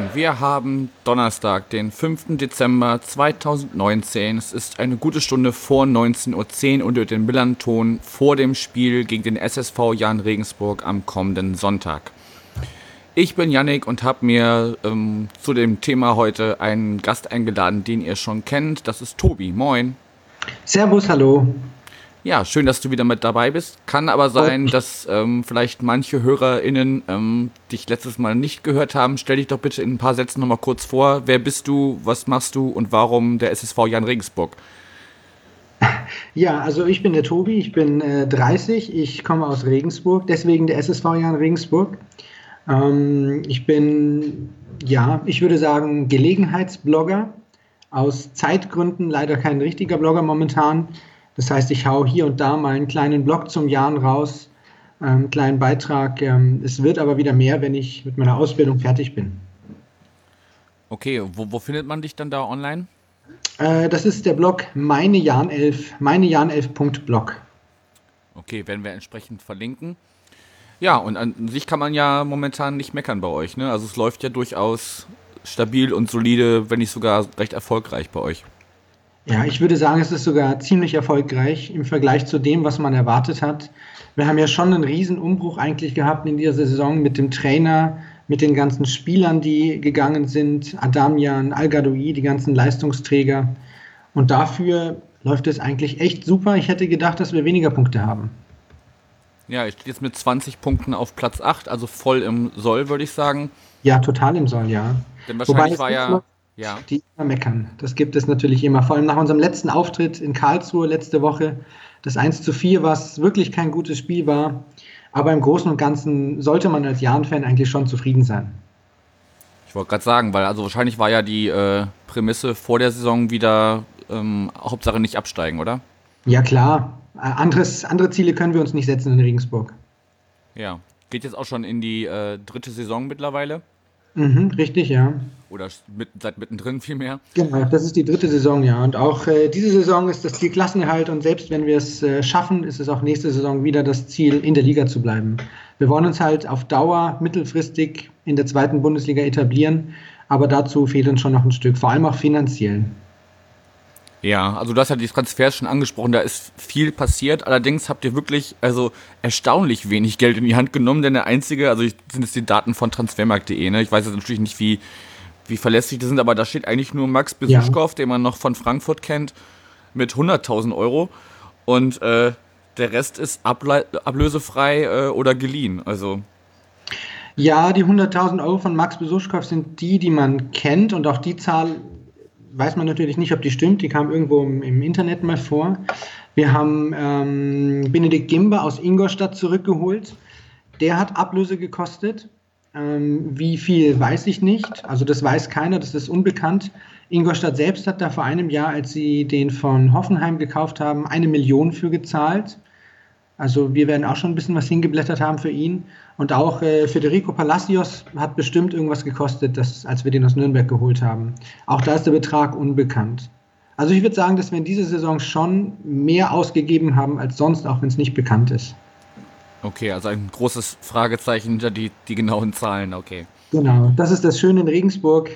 Moin, wir haben Donnerstag, den 5. Dezember 2019. Es ist eine gute Stunde vor 19.10 Uhr unter den Millanton vor dem Spiel gegen den SSV Jan Regensburg am kommenden Sonntag. Ich bin Yannick und habe mir ähm, zu dem Thema heute einen Gast eingeladen, den ihr schon kennt. Das ist Tobi. Moin. Servus, hallo. Ja, schön, dass du wieder mit dabei bist. Kann aber sein, dass ähm, vielleicht manche HörerInnen ähm, dich letztes Mal nicht gehört haben. Stell dich doch bitte in ein paar Sätzen nochmal kurz vor. Wer bist du, was machst du und warum der SSV Jan Regensburg? Ja, also ich bin der Tobi, ich bin äh, 30, ich komme aus Regensburg, deswegen der SSV Jan Regensburg. Ähm, ich bin, ja, ich würde sagen, Gelegenheitsblogger. Aus Zeitgründen leider kein richtiger Blogger momentan. Das heißt, ich hau hier und da mal einen kleinen Blog zum Jahren raus, einen ähm, kleinen Beitrag. Ähm, es wird aber wieder mehr, wenn ich mit meiner Ausbildung fertig bin. Okay, wo, wo findet man dich dann da online? Äh, das ist der Blog meine Jan 11, meinejan11.blog. Okay, werden wir entsprechend verlinken. Ja, und an sich kann man ja momentan nicht meckern bei euch. Ne? Also es läuft ja durchaus stabil und solide, wenn nicht sogar recht erfolgreich bei euch. Ja, ich würde sagen, es ist sogar ziemlich erfolgreich im Vergleich zu dem, was man erwartet hat. Wir haben ja schon einen riesen Umbruch eigentlich gehabt in dieser Saison mit dem Trainer, mit den ganzen Spielern, die gegangen sind, Adamian, al die ganzen Leistungsträger. Und dafür läuft es eigentlich echt super. Ich hätte gedacht, dass wir weniger Punkte haben. Ja, ich stehe jetzt mit 20 Punkten auf Platz 8, also voll im Soll, würde ich sagen. Ja, total im Soll, ja. Denn wahrscheinlich war ja, ja. Die immer meckern. Das gibt es natürlich immer. Vor allem nach unserem letzten Auftritt in Karlsruhe letzte Woche, das 1 zu 4, was wirklich kein gutes Spiel war. Aber im Großen und Ganzen sollte man als Jahn-Fan eigentlich schon zufrieden sein. Ich wollte gerade sagen, weil also wahrscheinlich war ja die äh, Prämisse vor der Saison wieder ähm, Hauptsache nicht absteigen, oder? Ja, klar. Äh, anderes, andere Ziele können wir uns nicht setzen in Regensburg. Ja. Geht jetzt auch schon in die äh, dritte Saison mittlerweile? Mhm, richtig, ja. Oder mit, seit mittendrin vielmehr. Genau, das ist die dritte Saison, ja. Und auch äh, diese Saison ist das Ziel Klassenerhalt und selbst wenn wir es äh, schaffen, ist es auch nächste Saison wieder das Ziel, in der Liga zu bleiben. Wir wollen uns halt auf Dauer mittelfristig in der zweiten Bundesliga etablieren, aber dazu fehlt uns schon noch ein Stück, vor allem auch finanziell. Ja, also du hast ja die Transfers schon angesprochen, da ist viel passiert. Allerdings habt ihr wirklich also erstaunlich wenig Geld in die Hand genommen, denn der einzige, also sind es die Daten von transfermarkt.de, ne? Ich weiß jetzt natürlich nicht, wie, wie verlässlich die sind, aber da steht eigentlich nur Max Besuschkow, ja. den man noch von Frankfurt kennt, mit 100.000 Euro. Und äh, der Rest ist able ablösefrei äh, oder geliehen. Also. Ja, die 100.000 Euro von Max Besuschkow sind die, die man kennt und auch die Zahl weiß man natürlich nicht, ob die stimmt. Die kam irgendwo im, im Internet mal vor. Wir haben ähm, Benedikt Gimber aus Ingolstadt zurückgeholt. Der hat Ablöse gekostet. Ähm, wie viel weiß ich nicht. Also das weiß keiner, das ist unbekannt. Ingolstadt selbst hat da vor einem Jahr, als sie den von Hoffenheim gekauft haben, eine Million für gezahlt. Also wir werden auch schon ein bisschen was hingeblättert haben für ihn. Und auch äh, Federico Palacios hat bestimmt irgendwas gekostet, das, als wir den aus Nürnberg geholt haben. Auch da ist der Betrag unbekannt. Also ich würde sagen, dass wir in dieser Saison schon mehr ausgegeben haben als sonst, auch wenn es nicht bekannt ist. Okay, also ein großes Fragezeichen hinter die, die genauen Zahlen, okay. Genau, das ist das Schöne in Regensburg.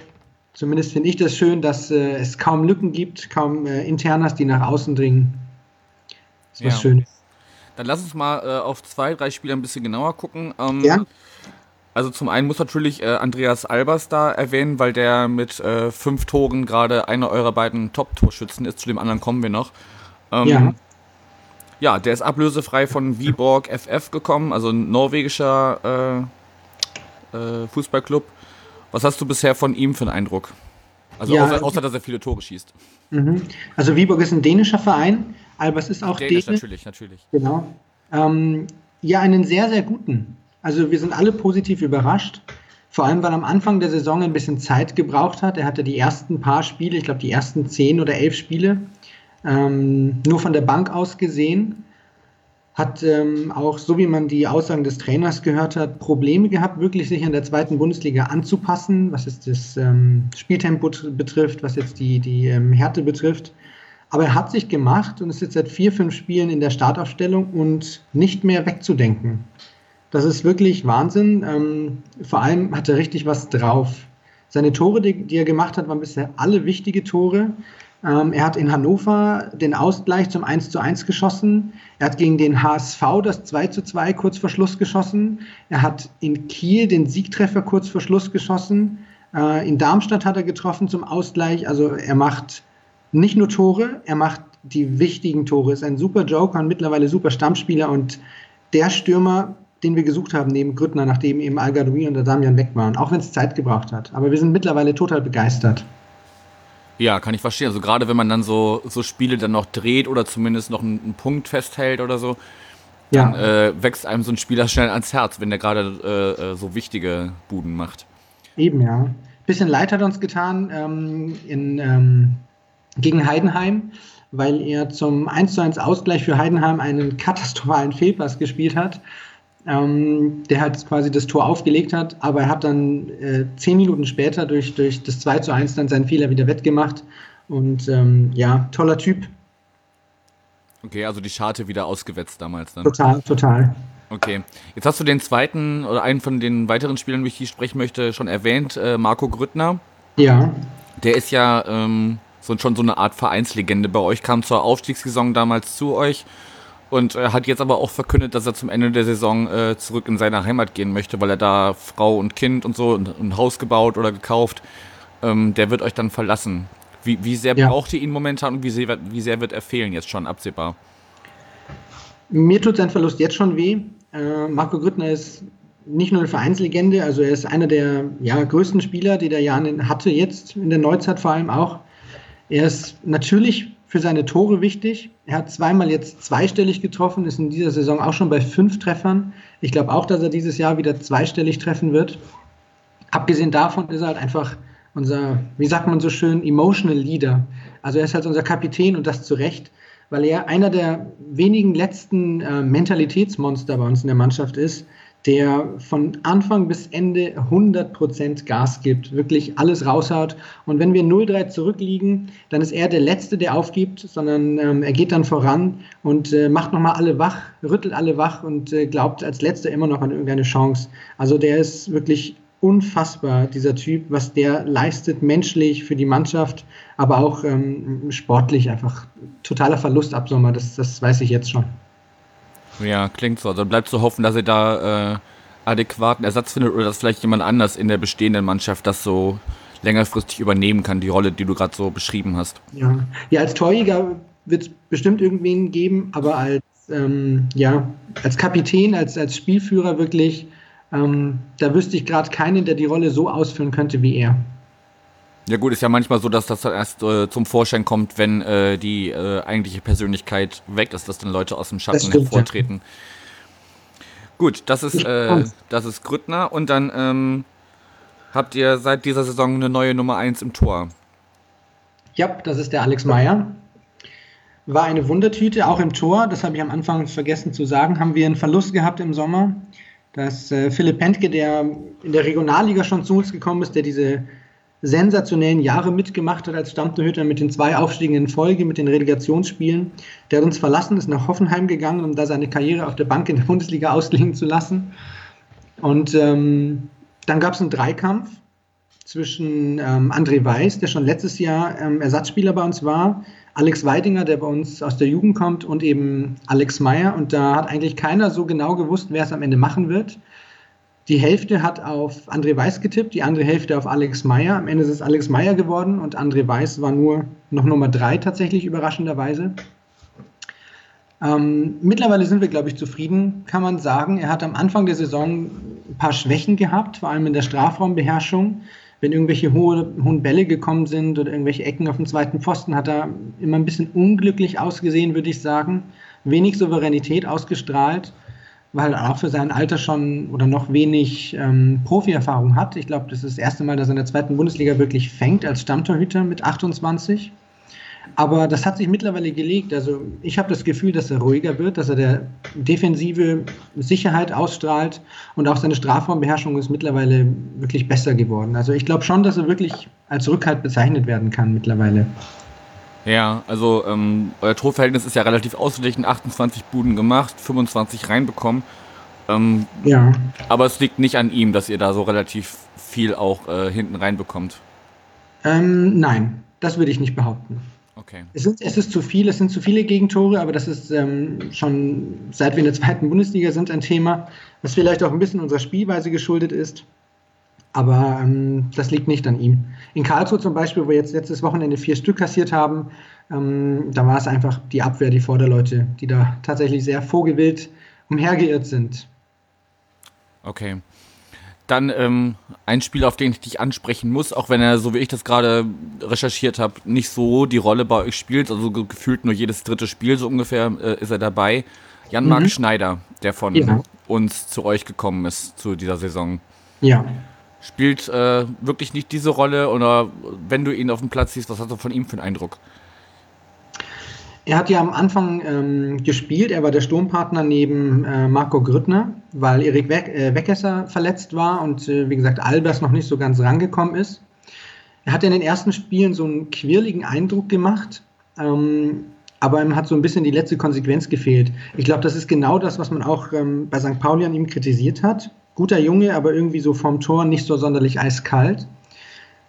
Zumindest finde ich das schön, dass äh, es kaum Lücken gibt, kaum äh, Internas, die nach außen dringen. Das ist was ja. Schönes. Dann lass uns mal äh, auf zwei, drei Spieler ein bisschen genauer gucken. Ähm, ja. Also zum einen muss natürlich äh, Andreas Albers da erwähnen, weil der mit äh, fünf Toren gerade einer eurer beiden Top-Torschützen ist. Zu dem anderen kommen wir noch. Ähm, ja. Ja, der ist ablösefrei von Viborg FF gekommen, also ein norwegischer äh, äh, Fußballclub. Was hast du bisher von ihm für einen Eindruck? Also ja, außer, außer, dass er viele Tore schießt. Mhm. Also Viborg ist ein dänischer Verein. Albers ist auch Dänisch. natürlich, natürlich. Genau. Ähm, ja, einen sehr, sehr guten. Also wir sind alle positiv überrascht. Vor allem, weil am Anfang der Saison ein bisschen Zeit gebraucht hat. Er hatte die ersten paar Spiele, ich glaube die ersten zehn oder elf Spiele, ähm, nur von der Bank aus gesehen. hat ähm, auch, so wie man die Aussagen des Trainers gehört hat, Probleme gehabt, wirklich sich an der zweiten Bundesliga anzupassen, was jetzt das ähm, Spieltempo betrifft, was jetzt die, die ähm, Härte betrifft. Aber er hat sich gemacht und ist jetzt seit vier, fünf Spielen in der Startaufstellung und nicht mehr wegzudenken. Das ist wirklich Wahnsinn. Ähm, vor allem hat er richtig was drauf. Seine Tore, die, die er gemacht hat, waren bisher alle wichtige Tore. Ähm, er hat in Hannover den Ausgleich zum 1 zu 1 geschossen. Er hat gegen den HSV das 2 zu 2 kurz vor Schluss geschossen. Er hat in Kiel den Siegtreffer kurz vor Schluss geschossen. Äh, in Darmstadt hat er getroffen zum Ausgleich. Also er macht nicht nur Tore, er macht die wichtigen Tore. Ist ein super Joker und mittlerweile super Stammspieler und der Stürmer, den wir gesucht haben neben Grüttner, nachdem eben al und Damian weg waren, auch wenn es Zeit gebraucht hat. Aber wir sind mittlerweile total begeistert. Ja, kann ich verstehen. Also gerade wenn man dann so, so Spiele dann noch dreht oder zumindest noch einen, einen Punkt festhält oder so, dann ja. äh, wächst einem so ein Spieler schnell ans Herz, wenn der gerade äh, äh, so wichtige Buden macht. Eben, ja. Bisschen leid hat uns getan ähm, in, ähm, gegen Heidenheim, weil er zum 1 zu 1 Ausgleich für Heidenheim einen katastrophalen Fehlpass gespielt hat ähm, der halt quasi das Tor aufgelegt hat, aber er hat dann äh, zehn Minuten später durch, durch das 2 zu 1 dann seinen Fehler wieder wettgemacht. Und ähm, ja, toller Typ. Okay, also die Scharte wieder ausgewetzt damals dann. Total, total. Okay, jetzt hast du den zweiten oder einen von den weiteren Spielern, über die ich sprechen möchte, schon erwähnt, äh, Marco Grüttner. Ja. Der ist ja ähm, so, schon so eine Art Vereinslegende bei euch, kam zur Aufstiegssaison damals zu euch und äh, hat jetzt aber auch verkündet, dass er zum Ende der Saison äh, zurück in seine Heimat gehen möchte, weil er da Frau und Kind und so und ein Haus gebaut oder gekauft. Ähm, der wird euch dann verlassen. Wie, wie sehr ja. braucht ihr ihn momentan und wie sehr, wie sehr wird er fehlen jetzt schon absehbar? Mir tut sein Verlust jetzt schon weh. Äh, Marco Grüttner ist nicht nur eine Vereinslegende, also er ist einer der ja, größten Spieler, die der Jan hatte, jetzt in der Neuzeit vor allem auch. Er ist natürlich für seine Tore wichtig. Er hat zweimal jetzt zweistellig getroffen, ist in dieser Saison auch schon bei fünf Treffern. Ich glaube auch, dass er dieses Jahr wieder zweistellig treffen wird. Abgesehen davon ist er halt einfach unser, wie sagt man so schön, emotional Leader. Also er ist halt unser Kapitän und das zu Recht, weil er einer der wenigen letzten äh, Mentalitätsmonster bei uns in der Mannschaft ist, der von Anfang bis Ende 100% Gas gibt, wirklich alles raushaut. Und wenn wir 0-3 zurückliegen, dann ist er der Letzte, der aufgibt, sondern ähm, er geht dann voran und äh, macht nochmal alle wach, rüttelt alle wach und äh, glaubt als Letzter immer noch an irgendeine Chance. Also der ist wirklich unfassbar, dieser Typ, was der leistet menschlich für die Mannschaft, aber auch ähm, sportlich einfach totaler Verlust ab Sommer, das, das weiß ich jetzt schon. Ja, klingt so. Also bleibt zu hoffen, dass ihr da äh, adäquaten Ersatz findet oder dass vielleicht jemand anders in der bestehenden Mannschaft das so längerfristig übernehmen kann, die Rolle, die du gerade so beschrieben hast. Ja, ja als Torjäger wird es bestimmt irgendwen geben, aber als, ähm, ja, als Kapitän, als, als Spielführer wirklich, ähm, da wüsste ich gerade keinen, der die Rolle so ausführen könnte wie er. Ja gut, ist ja manchmal so, dass das dann erst äh, zum Vorschein kommt, wenn äh, die äh, eigentliche Persönlichkeit weg ist, dass dann Leute aus dem Schatten stimmt, hervortreten. Ja. Gut, das ist, äh, das ist Grüttner und dann ähm, habt ihr seit dieser Saison eine neue Nummer 1 im Tor. Ja, das ist der Alex Meyer. War eine Wundertüte, auch im Tor, das habe ich am Anfang vergessen zu sagen, haben wir einen Verlust gehabt im Sommer. Dass äh, Philipp Pentke, der in der Regionalliga schon zu uns gekommen ist, der diese sensationellen Jahre mitgemacht hat als Stammtorhüter mit den zwei Aufstiegen in Folge, mit den Relegationsspielen. Der hat uns verlassen, ist nach Hoffenheim gegangen, um da seine Karriere auf der Bank in der Bundesliga ausklingen zu lassen. Und ähm, dann gab es einen Dreikampf zwischen ähm, André Weiß, der schon letztes Jahr ähm, Ersatzspieler bei uns war, Alex Weidinger, der bei uns aus der Jugend kommt, und eben Alex Meyer. Und da hat eigentlich keiner so genau gewusst, wer es am Ende machen wird. Die Hälfte hat auf André Weiß getippt, die andere Hälfte auf Alex Meyer. Am Ende ist es Alex Meyer geworden und André Weiß war nur noch Nummer drei tatsächlich, überraschenderweise. Ähm, mittlerweile sind wir, glaube ich, zufrieden, kann man sagen. Er hat am Anfang der Saison ein paar Schwächen gehabt, vor allem in der Strafraumbeherrschung. Wenn irgendwelche hohe, hohen Bälle gekommen sind oder irgendwelche Ecken auf dem zweiten Pfosten, hat er immer ein bisschen unglücklich ausgesehen, würde ich sagen. Wenig Souveränität ausgestrahlt weil er auch für sein Alter schon oder noch wenig ähm, Profi-Erfahrung hat. Ich glaube, das ist das erste Mal, dass er in der zweiten Bundesliga wirklich fängt als Stammtorhüter mit 28. Aber das hat sich mittlerweile gelegt. Also ich habe das Gefühl, dass er ruhiger wird, dass er der defensive Sicherheit ausstrahlt und auch seine Strafraumbeherrschung ist mittlerweile wirklich besser geworden. Also ich glaube schon, dass er wirklich als Rückhalt bezeichnet werden kann mittlerweile. Ja, also ähm, euer Torverhältnis ist ja relativ ausgeglichen, 28 Buden gemacht, 25 reinbekommen. Ähm, ja. Aber es liegt nicht an ihm, dass ihr da so relativ viel auch äh, hinten reinbekommt. Ähm, nein, das würde ich nicht behaupten. Okay. Es, sind, es ist zu viel, es sind zu viele Gegentore, aber das ist ähm, schon seit wir in der zweiten Bundesliga sind ein Thema, was vielleicht auch ein bisschen unserer Spielweise geschuldet ist. Aber ähm, das liegt nicht an ihm. In Karlsruhe zum Beispiel, wo wir jetzt letztes Wochenende vier Stück kassiert haben, ähm, da war es einfach die Abwehr, die Vorderleute, die da tatsächlich sehr vogelwild umhergeirrt sind. Okay. Dann ähm, ein Spiel, auf den ich dich ansprechen muss, auch wenn er, so wie ich das gerade recherchiert habe, nicht so die Rolle bei euch spielt, also gefühlt nur jedes dritte Spiel so ungefähr äh, ist er dabei. Jan-Marc mhm. Schneider, der von ja. uns zu euch gekommen ist zu dieser Saison. Ja. Spielt äh, wirklich nicht diese Rolle oder wenn du ihn auf dem Platz siehst, was hast du von ihm für einen Eindruck? Er hat ja am Anfang ähm, gespielt, er war der Sturmpartner neben äh, Marco Grüttner, weil Erik We äh, Weckesser verletzt war und äh, wie gesagt Albers noch nicht so ganz rangekommen ist. Er hat in den ersten Spielen so einen quirligen Eindruck gemacht, ähm, aber ihm hat so ein bisschen die letzte Konsequenz gefehlt. Ich glaube, das ist genau das, was man auch ähm, bei St. Pauli an ihm kritisiert hat. Guter Junge, aber irgendwie so vom Tor nicht so sonderlich eiskalt.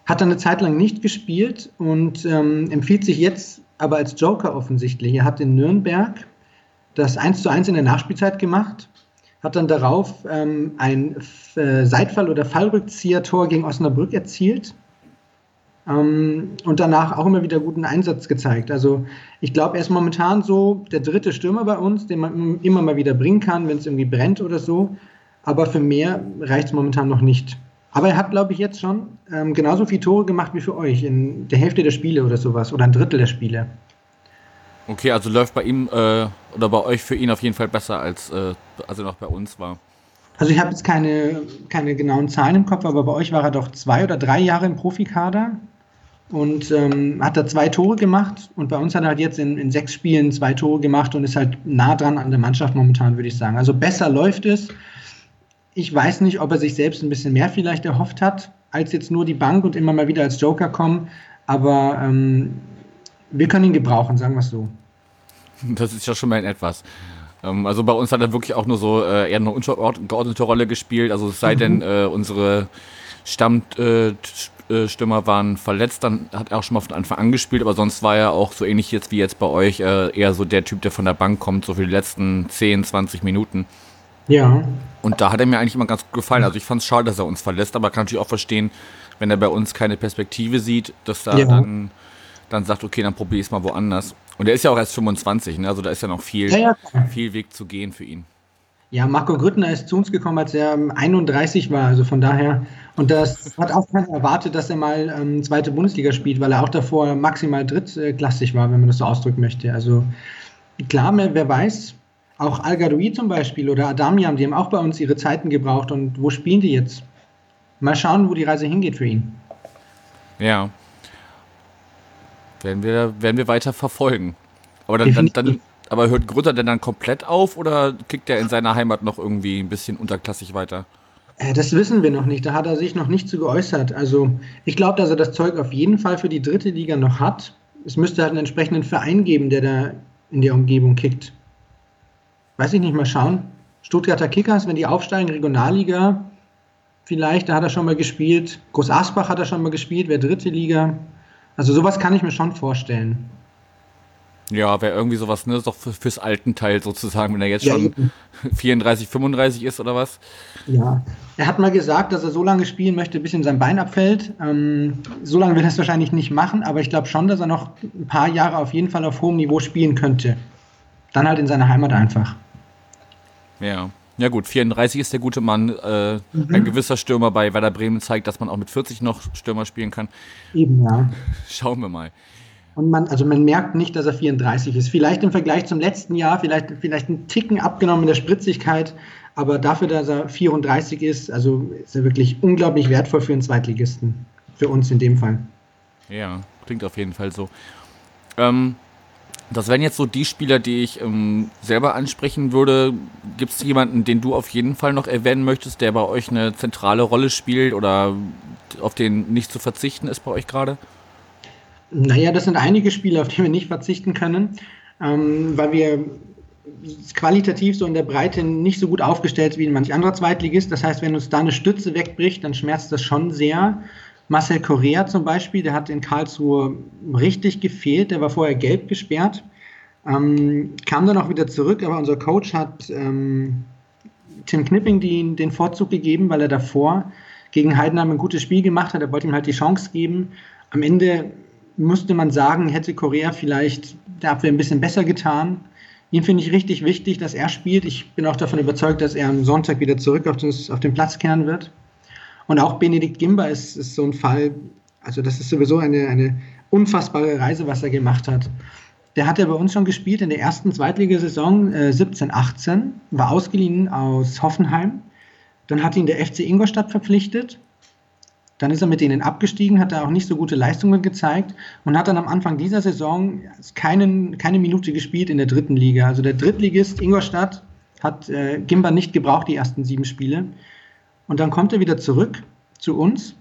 Hat dann eine Zeit lang nicht gespielt und ähm, empfiehlt sich jetzt aber als Joker offensichtlich. Er hat in Nürnberg das 1 zu 1 in der Nachspielzeit gemacht, hat dann darauf ähm, ein äh, Seitfall- oder Fallrückzieher-Tor gegen Osnabrück erzielt ähm, und danach auch immer wieder guten Einsatz gezeigt. Also ich glaube, er ist momentan so der dritte Stürmer bei uns, den man immer mal wieder bringen kann, wenn es irgendwie brennt oder so. Aber für mehr reicht es momentan noch nicht. Aber er hat, glaube ich, jetzt schon ähm, genauso viele Tore gemacht wie für euch in der Hälfte der Spiele oder sowas oder ein Drittel der Spiele. Okay, also läuft bei ihm äh, oder bei euch für ihn auf jeden Fall besser, als, äh, als er noch bei uns war. Also ich habe jetzt keine, keine genauen Zahlen im Kopf, aber bei euch war er doch zwei oder drei Jahre im Profikader und ähm, hat da zwei Tore gemacht und bei uns hat er halt jetzt in, in sechs Spielen zwei Tore gemacht und ist halt nah dran an der Mannschaft momentan, würde ich sagen. Also besser läuft es. Ich weiß nicht, ob er sich selbst ein bisschen mehr vielleicht erhofft hat, als jetzt nur die Bank und immer mal wieder als Joker kommen. Aber ähm, wir können ihn gebrauchen, sagen wir es so. Das ist ja schon mal etwas. Ähm, also bei uns hat er wirklich auch nur so äh, eher eine untergeordnete Rolle gespielt. Also es sei mhm. denn, äh, unsere Stammstürmer äh, waren verletzt, dann hat er auch schon mal von Anfang an gespielt, aber sonst war er auch so ähnlich jetzt wie jetzt bei euch, äh, eher so der Typ, der von der Bank kommt, so für die letzten 10, 20 Minuten. Ja. Und da hat er mir eigentlich immer ganz gut gefallen. Also ich fand es schade, dass er uns verlässt, aber kann natürlich auch verstehen, wenn er bei uns keine Perspektive sieht, dass er ja. dann, dann sagt, okay, dann probiere ich es mal woanders. Und er ist ja auch erst 25, ne? also da ist ja noch viel, ja, ja. viel Weg zu gehen für ihn. Ja, Marco Grüttner ist zu uns gekommen, als er 31 war, also von daher. Und das hat auch keiner erwartet, dass er mal ähm, zweite Bundesliga spielt, weil er auch davor maximal drittklassig war, wenn man das so ausdrücken möchte. Also klar, wer weiß, auch Al-Gadoui zum Beispiel oder Adamian, die haben auch bei uns ihre Zeiten gebraucht. Und wo spielen die jetzt? Mal schauen, wo die Reise hingeht für ihn. Ja. Werden wir, werden wir weiter verfolgen. Aber dann, dann, dann aber hört Grütter denn dann komplett auf oder kickt er in seiner Heimat noch irgendwie ein bisschen unterklassig weiter? Äh, das wissen wir noch nicht. Da hat er sich noch nicht zu geäußert. Also ich glaube, dass er das Zeug auf jeden Fall für die dritte Liga noch hat. Es müsste halt einen entsprechenden Verein geben, der da in der Umgebung kickt weiß ich nicht, mal schauen. Stuttgarter Kickers, wenn die aufsteigen, Regionalliga, vielleicht, da hat er schon mal gespielt. Groß Asbach hat er schon mal gespielt, wäre dritte Liga. Also sowas kann ich mir schon vorstellen. Ja, wäre irgendwie sowas, ne? Ist doch fürs alten Teil sozusagen, wenn er jetzt ja, schon eben. 34, 35 ist oder was? Ja, er hat mal gesagt, dass er so lange spielen möchte, bis ihm sein Bein abfällt. Ähm, so lange will er es wahrscheinlich nicht machen, aber ich glaube schon, dass er noch ein paar Jahre auf jeden Fall auf hohem Niveau spielen könnte. Dann halt in seiner Heimat einfach. Ja. Ja gut, 34 ist der gute Mann. Äh, mhm. Ein gewisser Stürmer bei Werder Bremen zeigt, dass man auch mit 40 noch Stürmer spielen kann. Eben, ja. Schauen wir mal. Und man, also man merkt nicht, dass er 34 ist. Vielleicht im Vergleich zum letzten Jahr, vielleicht, vielleicht ein Ticken abgenommen in der Spritzigkeit, aber dafür, dass er 34 ist, also ist er wirklich unglaublich wertvoll für einen Zweitligisten. Für uns in dem Fall. Ja, klingt auf jeden Fall so. Ähm, das wären jetzt so die Spieler, die ich ähm, selber ansprechen würde. Gibt es jemanden, den du auf jeden Fall noch erwähnen möchtest, der bei euch eine zentrale Rolle spielt oder auf den nicht zu verzichten ist bei euch gerade? Naja, das sind einige Spieler, auf die wir nicht verzichten können, ähm, weil wir qualitativ so in der Breite nicht so gut aufgestellt sind wie in manch anderer Zweitligist. Das heißt, wenn uns da eine Stütze wegbricht, dann schmerzt das schon sehr. Marcel Correa zum Beispiel, der hat in Karlsruhe richtig gefehlt, der war vorher gelb gesperrt, ähm, kam dann auch wieder zurück, aber unser Coach hat ähm, Tim Knipping die, den Vorzug gegeben, weil er davor gegen Heidenheim ein gutes Spiel gemacht hat. Er wollte ihm halt die Chance geben. Am Ende musste man sagen, hätte Korea vielleicht der Abwehr ein bisschen besser getan. Ihn finde ich richtig wichtig, dass er spielt. Ich bin auch davon überzeugt, dass er am Sonntag wieder zurück auf, das, auf den Platz kehren wird. Und auch Benedikt Gimba ist, ist so ein Fall, also das ist sowieso eine, eine unfassbare Reise, was er gemacht hat. Der hat ja bei uns schon gespielt in der ersten Zweitligasaison äh, 17, 18, war ausgeliehen aus Hoffenheim. Dann hat ihn der FC Ingolstadt verpflichtet. Dann ist er mit denen abgestiegen, hat er auch nicht so gute Leistungen gezeigt und hat dann am Anfang dieser Saison keinen, keine Minute gespielt in der dritten Liga. Also der Drittligist Ingolstadt hat äh, Gimba nicht gebraucht, die ersten sieben Spiele. Und dann kommt er wieder zurück zu uns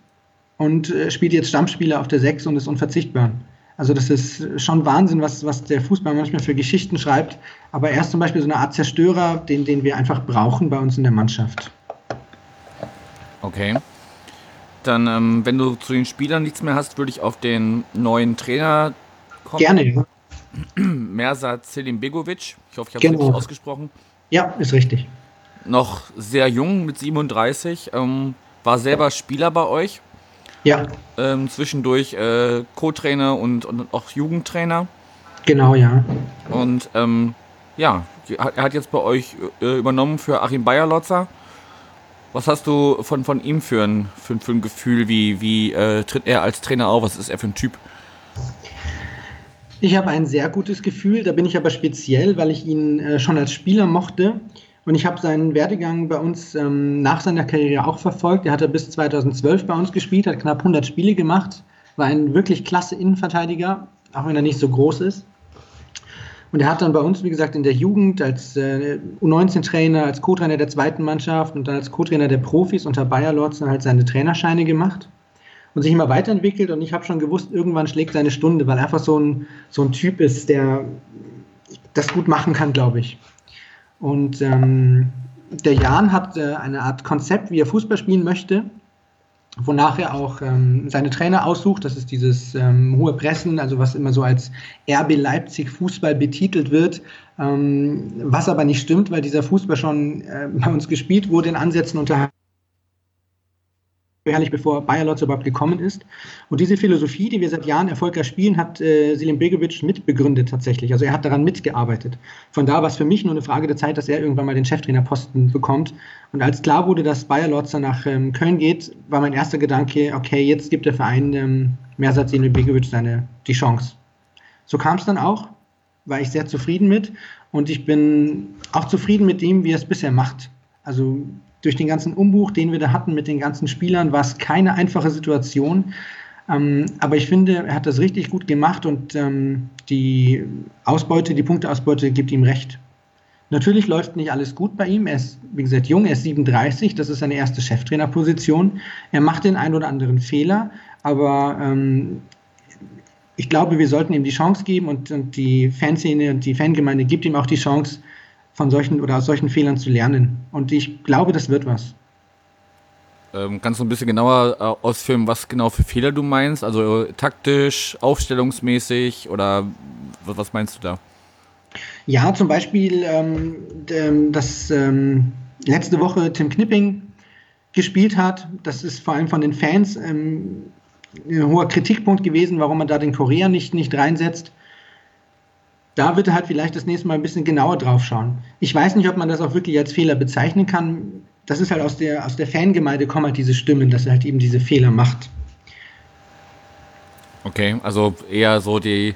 und äh, spielt jetzt Stammspieler auf der Sechs und ist unverzichtbar. Also das ist schon Wahnsinn, was, was der Fußball manchmal für Geschichten schreibt. Aber er ist zum Beispiel so eine Art Zerstörer, den, den wir einfach brauchen bei uns in der Mannschaft. Okay. Dann, ähm, wenn du zu den Spielern nichts mehr hast, würde ich auf den neuen Trainer kommen. Gerne. Mersat Selim Begovic. Ich hoffe, ich habe es genau. richtig ausgesprochen. Ja, ist richtig noch sehr jung mit 37, ähm, war selber Spieler bei euch. Ja. Ähm, zwischendurch äh, Co-Trainer und, und auch Jugendtrainer. Genau, ja. Und ähm, ja, er hat jetzt bei euch äh, übernommen für Achim Bayerlotzer. Was hast du von, von ihm für ein, für, für ein Gefühl? Wie, wie äh, tritt er als Trainer auf? Was ist er für ein Typ? Ich habe ein sehr gutes Gefühl. Da bin ich aber speziell, weil ich ihn äh, schon als Spieler mochte. Und ich habe seinen Werdegang bei uns ähm, nach seiner Karriere auch verfolgt. Er hatte bis 2012 bei uns gespielt, hat knapp 100 Spiele gemacht, war ein wirklich klasse Innenverteidiger, auch wenn er nicht so groß ist. Und er hat dann bei uns, wie gesagt, in der Jugend als äh, U19-Trainer, als Co-Trainer der zweiten Mannschaft und dann als Co-Trainer der Profis unter Bayer Lorz halt seine Trainerscheine gemacht und sich immer weiterentwickelt. Und ich habe schon gewusst, irgendwann schlägt seine Stunde, weil er einfach so ein, so ein Typ ist, der das gut machen kann, glaube ich. Und ähm, der Jan hat äh, eine Art Konzept, wie er Fußball spielen möchte, wonach er auch ähm, seine Trainer aussucht. Das ist dieses ähm, hohe Pressen, also was immer so als RB Leipzig Fußball betitelt wird, ähm, was aber nicht stimmt, weil dieser Fußball schon äh, bei uns gespielt wurde in Ansätzen unter herrlich, bevor Bayer Lotz überhaupt gekommen ist. Und diese Philosophie, die wir seit Jahren erfolgreich spielen, hat äh, Selim Begovic mitbegründet tatsächlich. Also er hat daran mitgearbeitet. Von da war es für mich nur eine Frage der Zeit, dass er irgendwann mal den Cheftrainerposten bekommt. Und als klar wurde, dass Bayer Lotzer nach ähm, Köln geht, war mein erster Gedanke, okay, jetzt gibt der Verein ähm, Mersat Selim Begovic seine, die Chance. So kam es dann auch, war ich sehr zufrieden mit. Und ich bin auch zufrieden mit dem, wie er es bisher macht. Also durch den ganzen Umbuch, den wir da hatten mit den ganzen Spielern, war es keine einfache Situation. Ähm, aber ich finde, er hat das richtig gut gemacht und ähm, die Ausbeute, die Punkteausbeute gibt ihm recht. Natürlich läuft nicht alles gut bei ihm. Er ist, wie gesagt, jung, er ist 37, das ist seine erste Cheftrainerposition. Er macht den einen oder anderen Fehler, aber ähm, ich glaube, wir sollten ihm die Chance geben und, und die Fanszene und die Fangemeinde gibt ihm auch die Chance, von solchen oder aus solchen Fehlern zu lernen. Und ich glaube, das wird was. Ähm, kannst du ein bisschen genauer äh, ausführen, was genau für Fehler du meinst? Also taktisch, aufstellungsmäßig oder was meinst du da? Ja, zum Beispiel, ähm, ähm, dass ähm, letzte Woche Tim Knipping gespielt hat. Das ist vor allem von den Fans ähm, ein hoher Kritikpunkt gewesen, warum man da den Korea nicht, nicht reinsetzt da wird er halt vielleicht das nächste Mal ein bisschen genauer drauf schauen. Ich weiß nicht, ob man das auch wirklich als Fehler bezeichnen kann. Das ist halt aus der, aus der Fangemeinde kommen halt diese Stimmen, dass er halt eben diese Fehler macht. Okay, also eher so die,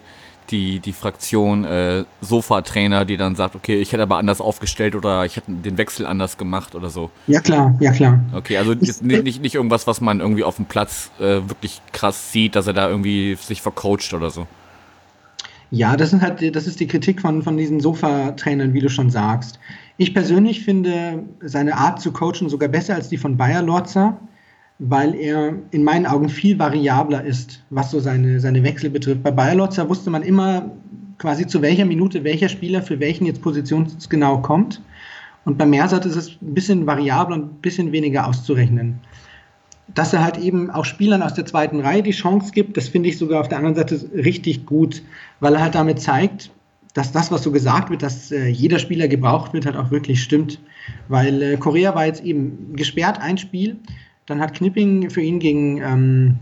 die, die Fraktion äh, Sofa-Trainer, die dann sagt, okay, ich hätte aber anders aufgestellt oder ich hätte den Wechsel anders gemacht oder so. Ja, klar, ja, klar. Okay, also nicht, nicht, nicht irgendwas, was man irgendwie auf dem Platz äh, wirklich krass sieht, dass er da irgendwie sich vercoacht oder so. Ja, das ist halt, das ist die Kritik von, von diesen Sofa-Trainern, wie du schon sagst. Ich persönlich finde seine Art zu coachen sogar besser als die von Bayer Lorzer, weil er in meinen Augen viel variabler ist, was so seine, seine Wechsel betrifft. Bei Bayer Lorzer wusste man immer quasi zu welcher Minute welcher Spieler für welchen jetzt positionsgenau kommt. Und bei Mersat ist es ein bisschen variabler und ein bisschen weniger auszurechnen dass er halt eben auch Spielern aus der zweiten Reihe die Chance gibt, das finde ich sogar auf der anderen Seite richtig gut, weil er halt damit zeigt, dass das, was so gesagt wird, dass äh, jeder Spieler gebraucht wird, halt auch wirklich stimmt. Weil äh, Korea war jetzt eben gesperrt, ein Spiel. Dann hat Knipping für ihn gegen ähm,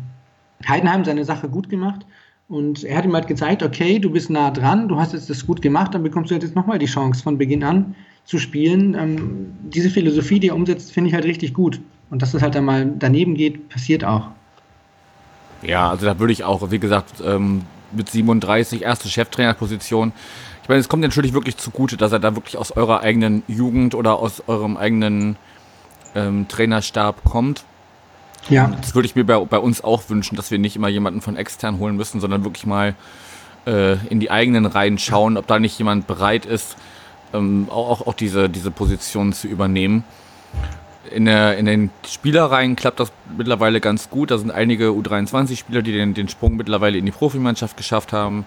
Heidenheim seine Sache gut gemacht. Und er hat ihm halt gezeigt, okay, du bist nah dran, du hast jetzt das gut gemacht, dann bekommst du jetzt nochmal die Chance von Beginn an zu spielen. Ähm, diese Philosophie, die er umsetzt, finde ich halt richtig gut. Und dass es halt dann mal daneben geht, passiert auch. Ja, also da würde ich auch, wie gesagt, ähm, mit 37 erste Cheftrainerposition. Ich meine, es kommt natürlich wirklich zugute, dass er da wirklich aus eurer eigenen Jugend oder aus eurem eigenen ähm, Trainerstab kommt. Ja. das würde ich mir bei, bei, uns auch wünschen, dass wir nicht immer jemanden von extern holen müssen, sondern wirklich mal äh, in die eigenen Reihen schauen, ob da nicht jemand bereit ist, ähm, auch, auch diese, diese Position zu übernehmen in, der, in den Spielereien klappt das mittlerweile ganz gut. Da sind einige U23-Spieler, die den, den Sprung mittlerweile in die Profimannschaft geschafft haben.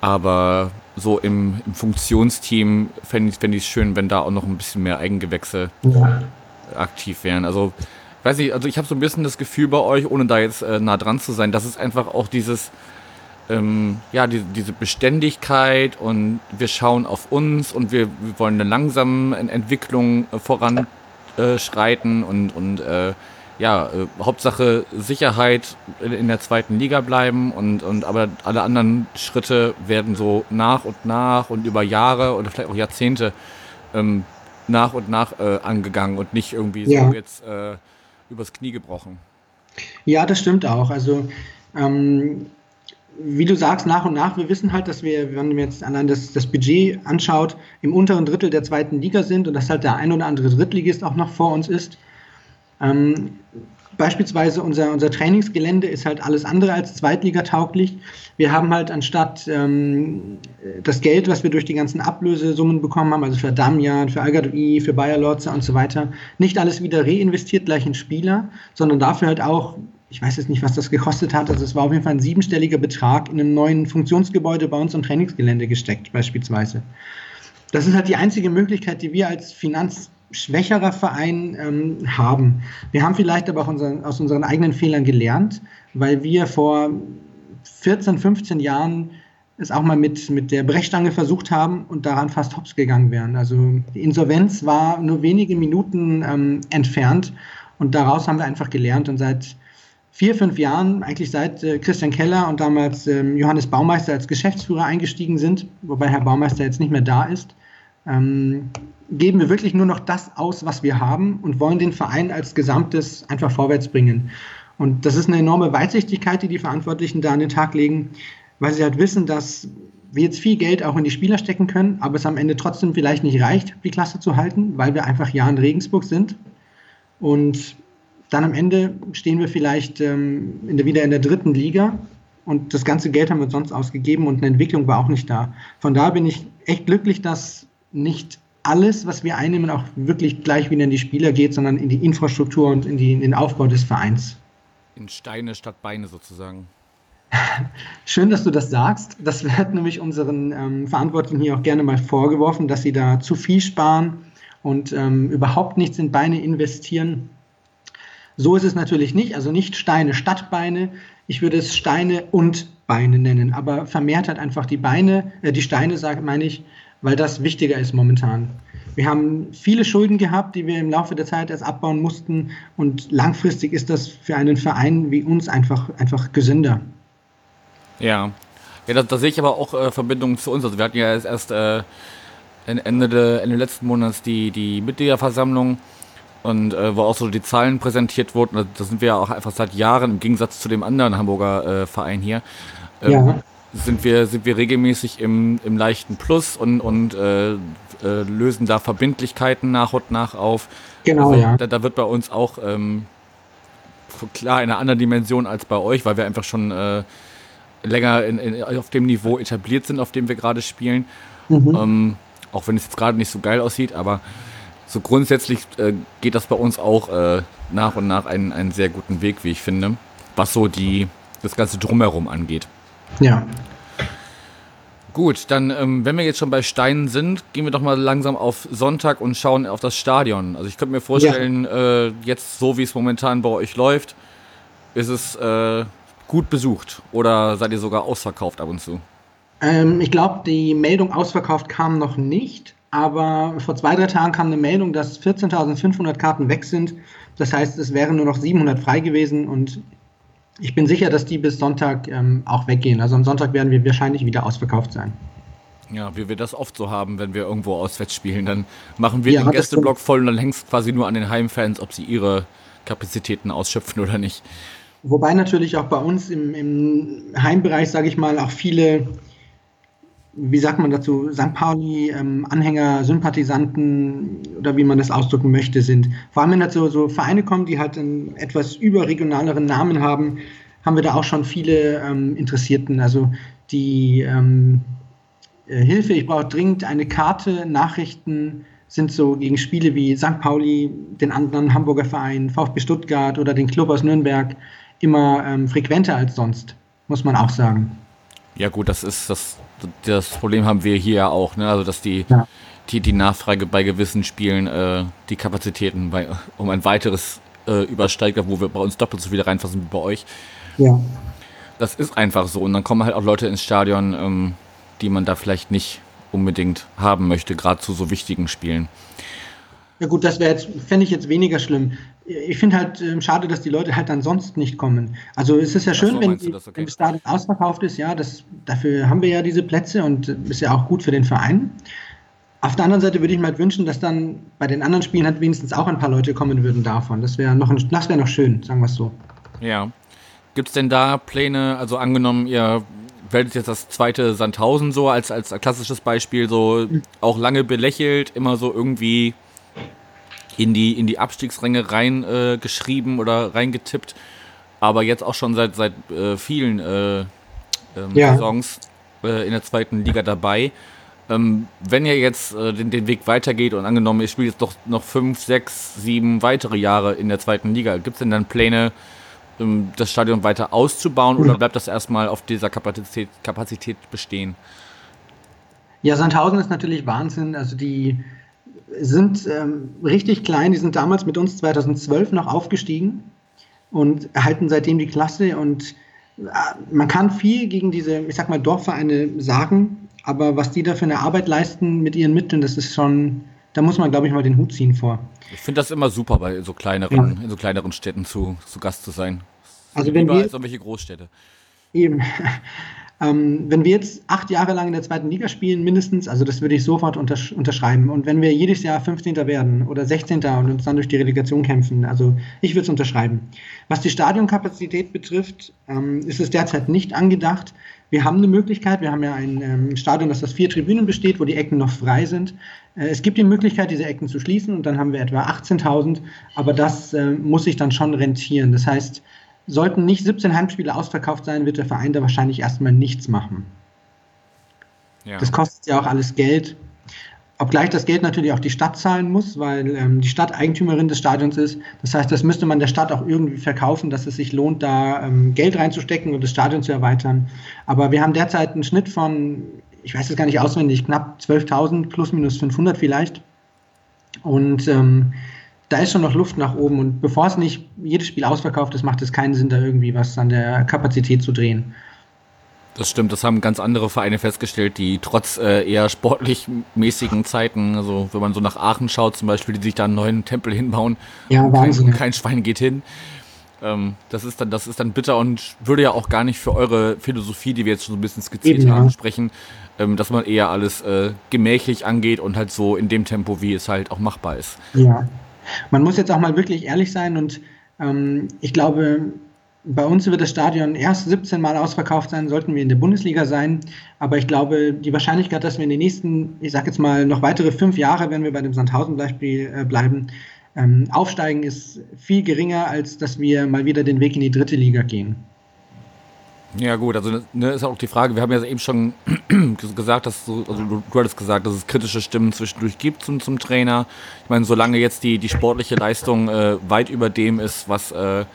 Aber so im, im Funktionsteam fände ich es fänd schön, wenn da auch noch ein bisschen mehr Eigengewächse ja. aktiv wären. Also, weiß ich, also ich habe so ein bisschen das Gefühl bei euch, ohne da jetzt äh, nah dran zu sein, dass es einfach auch dieses, ähm, ja, die, diese Beständigkeit und wir schauen auf uns und wir, wir wollen eine langsame Entwicklung äh, voran äh, schreiten und, und äh, ja, äh, Hauptsache Sicherheit in, in, der zweiten Liga bleiben und, und aber alle anderen Schritte werden so nach und nach und über Jahre oder vielleicht auch Jahrzehnte ähm, nach und nach äh, angegangen und nicht irgendwie ja. so jetzt äh, übers Knie gebrochen. Ja, das stimmt auch. Also ähm, wie du sagst, nach und nach, wir wissen halt, dass wir, wenn man jetzt allein das, das Budget anschaut, im unteren Drittel der zweiten Liga sind und dass halt der ein oder andere Drittligist auch noch vor uns ist. Ähm, beispielsweise unser, unser Trainingsgelände ist halt alles andere als zweitligatauglich. Wir haben halt anstatt ähm, das Geld, was wir durch die ganzen Ablösesummen bekommen haben, also für Damian, für Algadoi, für Bayer Lorze und so weiter, nicht alles wieder reinvestiert gleich in Spieler, sondern dafür halt auch ich weiß jetzt nicht, was das gekostet hat. Also es war auf jeden Fall ein siebenstelliger Betrag in einem neuen Funktionsgebäude bei uns im Trainingsgelände gesteckt, beispielsweise. Das ist halt die einzige Möglichkeit, die wir als finanzschwächerer Verein ähm, haben. Wir haben vielleicht aber auch unseren, aus unseren eigenen Fehlern gelernt, weil wir vor 14, 15 Jahren es auch mal mit, mit der Brechstange versucht haben und daran fast hops gegangen wären. Also die Insolvenz war nur wenige Minuten ähm, entfernt und daraus haben wir einfach gelernt und seit vier, fünf Jahren, eigentlich seit äh, Christian Keller und damals ähm, Johannes Baumeister als Geschäftsführer eingestiegen sind, wobei Herr Baumeister jetzt nicht mehr da ist, ähm, geben wir wirklich nur noch das aus, was wir haben und wollen den Verein als Gesamtes einfach vorwärts bringen. Und das ist eine enorme Weitsichtigkeit, die die Verantwortlichen da an den Tag legen, weil sie halt wissen, dass wir jetzt viel Geld auch in die Spieler stecken können, aber es am Ende trotzdem vielleicht nicht reicht, die Klasse zu halten, weil wir einfach ja in Regensburg sind. Und dann am Ende stehen wir vielleicht ähm, in der, wieder in der dritten Liga und das ganze Geld haben wir sonst ausgegeben und eine Entwicklung war auch nicht da. Von da bin ich echt glücklich, dass nicht alles, was wir einnehmen, auch wirklich gleich wieder in die Spieler geht, sondern in die Infrastruktur und in, die, in den Aufbau des Vereins. In Steine statt Beine sozusagen. Schön, dass du das sagst. Das wird nämlich unseren ähm, Verantwortlichen hier auch gerne mal vorgeworfen, dass sie da zu viel sparen und ähm, überhaupt nichts in Beine investieren. So ist es natürlich nicht, also nicht Steine statt Beine. Ich würde es Steine und Beine nennen, aber vermehrt hat einfach die Beine, äh, die Steine, sage meine ich, weil das wichtiger ist momentan. Wir haben viele Schulden gehabt, die wir im Laufe der Zeit erst abbauen mussten und langfristig ist das für einen Verein wie uns einfach, einfach gesünder. Ja, ja da, da sehe ich aber auch äh, Verbindungen zu uns. Also wir hatten ja erst äh, Ende, de, Ende letzten Monats die, die Mitgliederversammlung und äh, wo auch so die Zahlen präsentiert wurden. Da sind wir ja auch einfach seit Jahren im Gegensatz zu dem anderen Hamburger äh, Verein hier. Ähm, ja. Sind wir, sind wir regelmäßig im, im leichten Plus und, und äh, äh, lösen da Verbindlichkeiten nach und nach auf. Genau, also, ja. Da, da, wird bei uns auch ähm, klar in einer anderen Dimension als bei euch, weil wir einfach schon äh, länger in, in, auf dem Niveau etabliert sind, auf dem wir gerade spielen. Mhm. Ähm, auch wenn es jetzt gerade nicht so geil aussieht, aber so grundsätzlich äh, geht das bei uns auch äh, nach und nach einen, einen sehr guten Weg, wie ich finde, was so die, das ganze Drumherum angeht. Ja. Gut, dann, ähm, wenn wir jetzt schon bei Steinen sind, gehen wir doch mal langsam auf Sonntag und schauen auf das Stadion. Also ich könnte mir vorstellen, ja. äh, jetzt so wie es momentan bei euch läuft, ist es äh, gut besucht oder seid ihr sogar ausverkauft ab und zu? Ähm, ich glaube, die Meldung ausverkauft kam noch nicht, aber vor zwei, drei Tagen kam eine Meldung, dass 14.500 Karten weg sind. Das heißt, es wären nur noch 700 frei gewesen und ich bin sicher, dass die bis Sonntag ähm, auch weggehen. Also am Sonntag werden wir wahrscheinlich wieder ausverkauft sein. Ja, wie wir das oft so haben, wenn wir irgendwo auswärts spielen. Dann machen wir ja, den Gästeblock voll und dann hängt es quasi nur an den Heimfans, ob sie ihre Kapazitäten ausschöpfen oder nicht. Wobei natürlich auch bei uns im, im Heimbereich, sage ich mal, auch viele wie sagt man dazu, St. Pauli-Anhänger, ähm, Sympathisanten oder wie man das ausdrücken möchte, sind. Vor allem, wenn da so, so Vereine kommen, die halt einen etwas überregionaleren Namen haben, haben wir da auch schon viele ähm, Interessierten. Also die ähm, äh, Hilfe, ich brauche dringend eine Karte, Nachrichten sind so gegen Spiele wie St. Pauli, den anderen Hamburger Verein, VfB Stuttgart oder den Club aus Nürnberg immer ähm, frequenter als sonst, muss man auch sagen. Ja gut, das ist das das Problem haben wir hier ja auch, ne? Also dass die, ja. die, die Nachfrage bei gewissen Spielen äh, die Kapazitäten bei, um ein weiteres äh, übersteigt, wo wir bei uns doppelt so viele reinfassen wie bei euch. Ja. Das ist einfach so. Und dann kommen halt auch Leute ins Stadion, ähm, die man da vielleicht nicht unbedingt haben möchte, gerade zu so wichtigen Spielen. Ja gut, das wäre jetzt, fände ich jetzt weniger schlimm. Ich finde halt äh, schade, dass die Leute halt dann sonst nicht kommen. Also es ist ja schön, so, wenn, die, okay. wenn das Stadion ausverkauft ist, ja, das, dafür haben wir ja diese Plätze und ist ja auch gut für den Verein. Auf der anderen Seite würde ich mir halt wünschen, dass dann bei den anderen Spielen halt wenigstens auch ein paar Leute kommen würden davon. Das wäre noch, wär noch schön, sagen wir es so. Ja. Gibt es denn da Pläne, also angenommen, ihr werdet jetzt das zweite Sandhausen so als, als klassisches Beispiel so mhm. auch lange belächelt, immer so irgendwie in die, in die Abstiegsränge reingeschrieben äh, oder reingetippt, aber jetzt auch schon seit, seit äh, vielen äh, ähm, ja. Saisons äh, in der zweiten Liga dabei. Ähm, wenn ihr jetzt äh, den, den Weg weitergeht und angenommen, ihr spielt jetzt doch noch fünf, sechs, sieben weitere Jahre in der zweiten Liga, gibt es denn dann Pläne, ähm, das Stadion weiter auszubauen oder bleibt das erstmal auf dieser Kapazität, Kapazität bestehen? Ja, Sandhausen ist natürlich Wahnsinn. Also die, sind ähm, richtig klein. Die sind damals mit uns 2012 noch aufgestiegen und erhalten seitdem die Klasse. Und äh, man kann viel gegen diese, ich sag mal, Dorfvereine sagen, aber was die da für eine Arbeit leisten mit ihren Mitteln, das ist schon, da muss man, glaube ich, mal den Hut ziehen vor. Ich finde das immer super, bei so kleineren, ja. in so kleineren Städten zu, zu Gast zu sein. Also wenn wir, als irgendwelche Großstädte. Eben. Ähm, wenn wir jetzt acht Jahre lang in der zweiten Liga spielen, mindestens, also das würde ich sofort untersch unterschreiben. Und wenn wir jedes Jahr 15. werden oder 16. und uns dann durch die Relegation kämpfen, also ich würde es unterschreiben. Was die Stadionkapazität betrifft, ähm, ist es derzeit nicht angedacht. Wir haben eine Möglichkeit, wir haben ja ein ähm, Stadion, das aus vier Tribünen besteht, wo die Ecken noch frei sind. Äh, es gibt die Möglichkeit, diese Ecken zu schließen und dann haben wir etwa 18.000, aber das äh, muss sich dann schon rentieren. Das heißt, Sollten nicht 17 Heimspiele ausverkauft sein, wird der Verein da wahrscheinlich erstmal nichts machen. Ja. Das kostet ja auch alles Geld. Obgleich das Geld natürlich auch die Stadt zahlen muss, weil ähm, die Stadt Eigentümerin des Stadions ist. Das heißt, das müsste man der Stadt auch irgendwie verkaufen, dass es sich lohnt, da ähm, Geld reinzustecken und das Stadion zu erweitern. Aber wir haben derzeit einen Schnitt von, ich weiß es gar nicht auswendig, knapp 12.000 plus minus 500 vielleicht. Und ähm, da ist schon noch Luft nach oben. Und bevor es nicht jedes Spiel ausverkauft ist, macht es keinen Sinn, da irgendwie was an der Kapazität zu drehen. Das stimmt, das haben ganz andere Vereine festgestellt, die trotz äh, eher sportlich mäßigen Zeiten, also wenn man so nach Aachen schaut zum Beispiel, die sich da einen neuen Tempel hinbauen ja, und kein, kein, Schwein geht hin. Ähm, das, ist dann, das ist dann bitter und würde ja auch gar nicht für eure Philosophie, die wir jetzt schon so ein bisschen skizziert Eben, haben, ja. sprechen, ähm, dass man eher alles äh, gemächlich angeht und halt so in dem Tempo, wie es halt auch machbar ist. Ja, man muss jetzt auch mal wirklich ehrlich sein und ähm, ich glaube, bei uns wird das Stadion erst 17 Mal ausverkauft sein, sollten wir in der Bundesliga sein. Aber ich glaube, die Wahrscheinlichkeit, dass wir in den nächsten, ich sage jetzt mal, noch weitere fünf Jahre, wenn wir bei dem Sandhausen-Beispiel äh, bleiben, ähm, aufsteigen, ist viel geringer, als dass wir mal wieder den Weg in die dritte Liga gehen. Ja gut, also ne, ist auch die Frage, wir haben ja eben schon gesagt, dass so, also du, du, hattest gesagt, dass es kritische Stimmen zwischendurch gibt zum, zum Trainer. Ich meine, solange jetzt die, die sportliche Leistung äh, weit über dem ist, was, äh,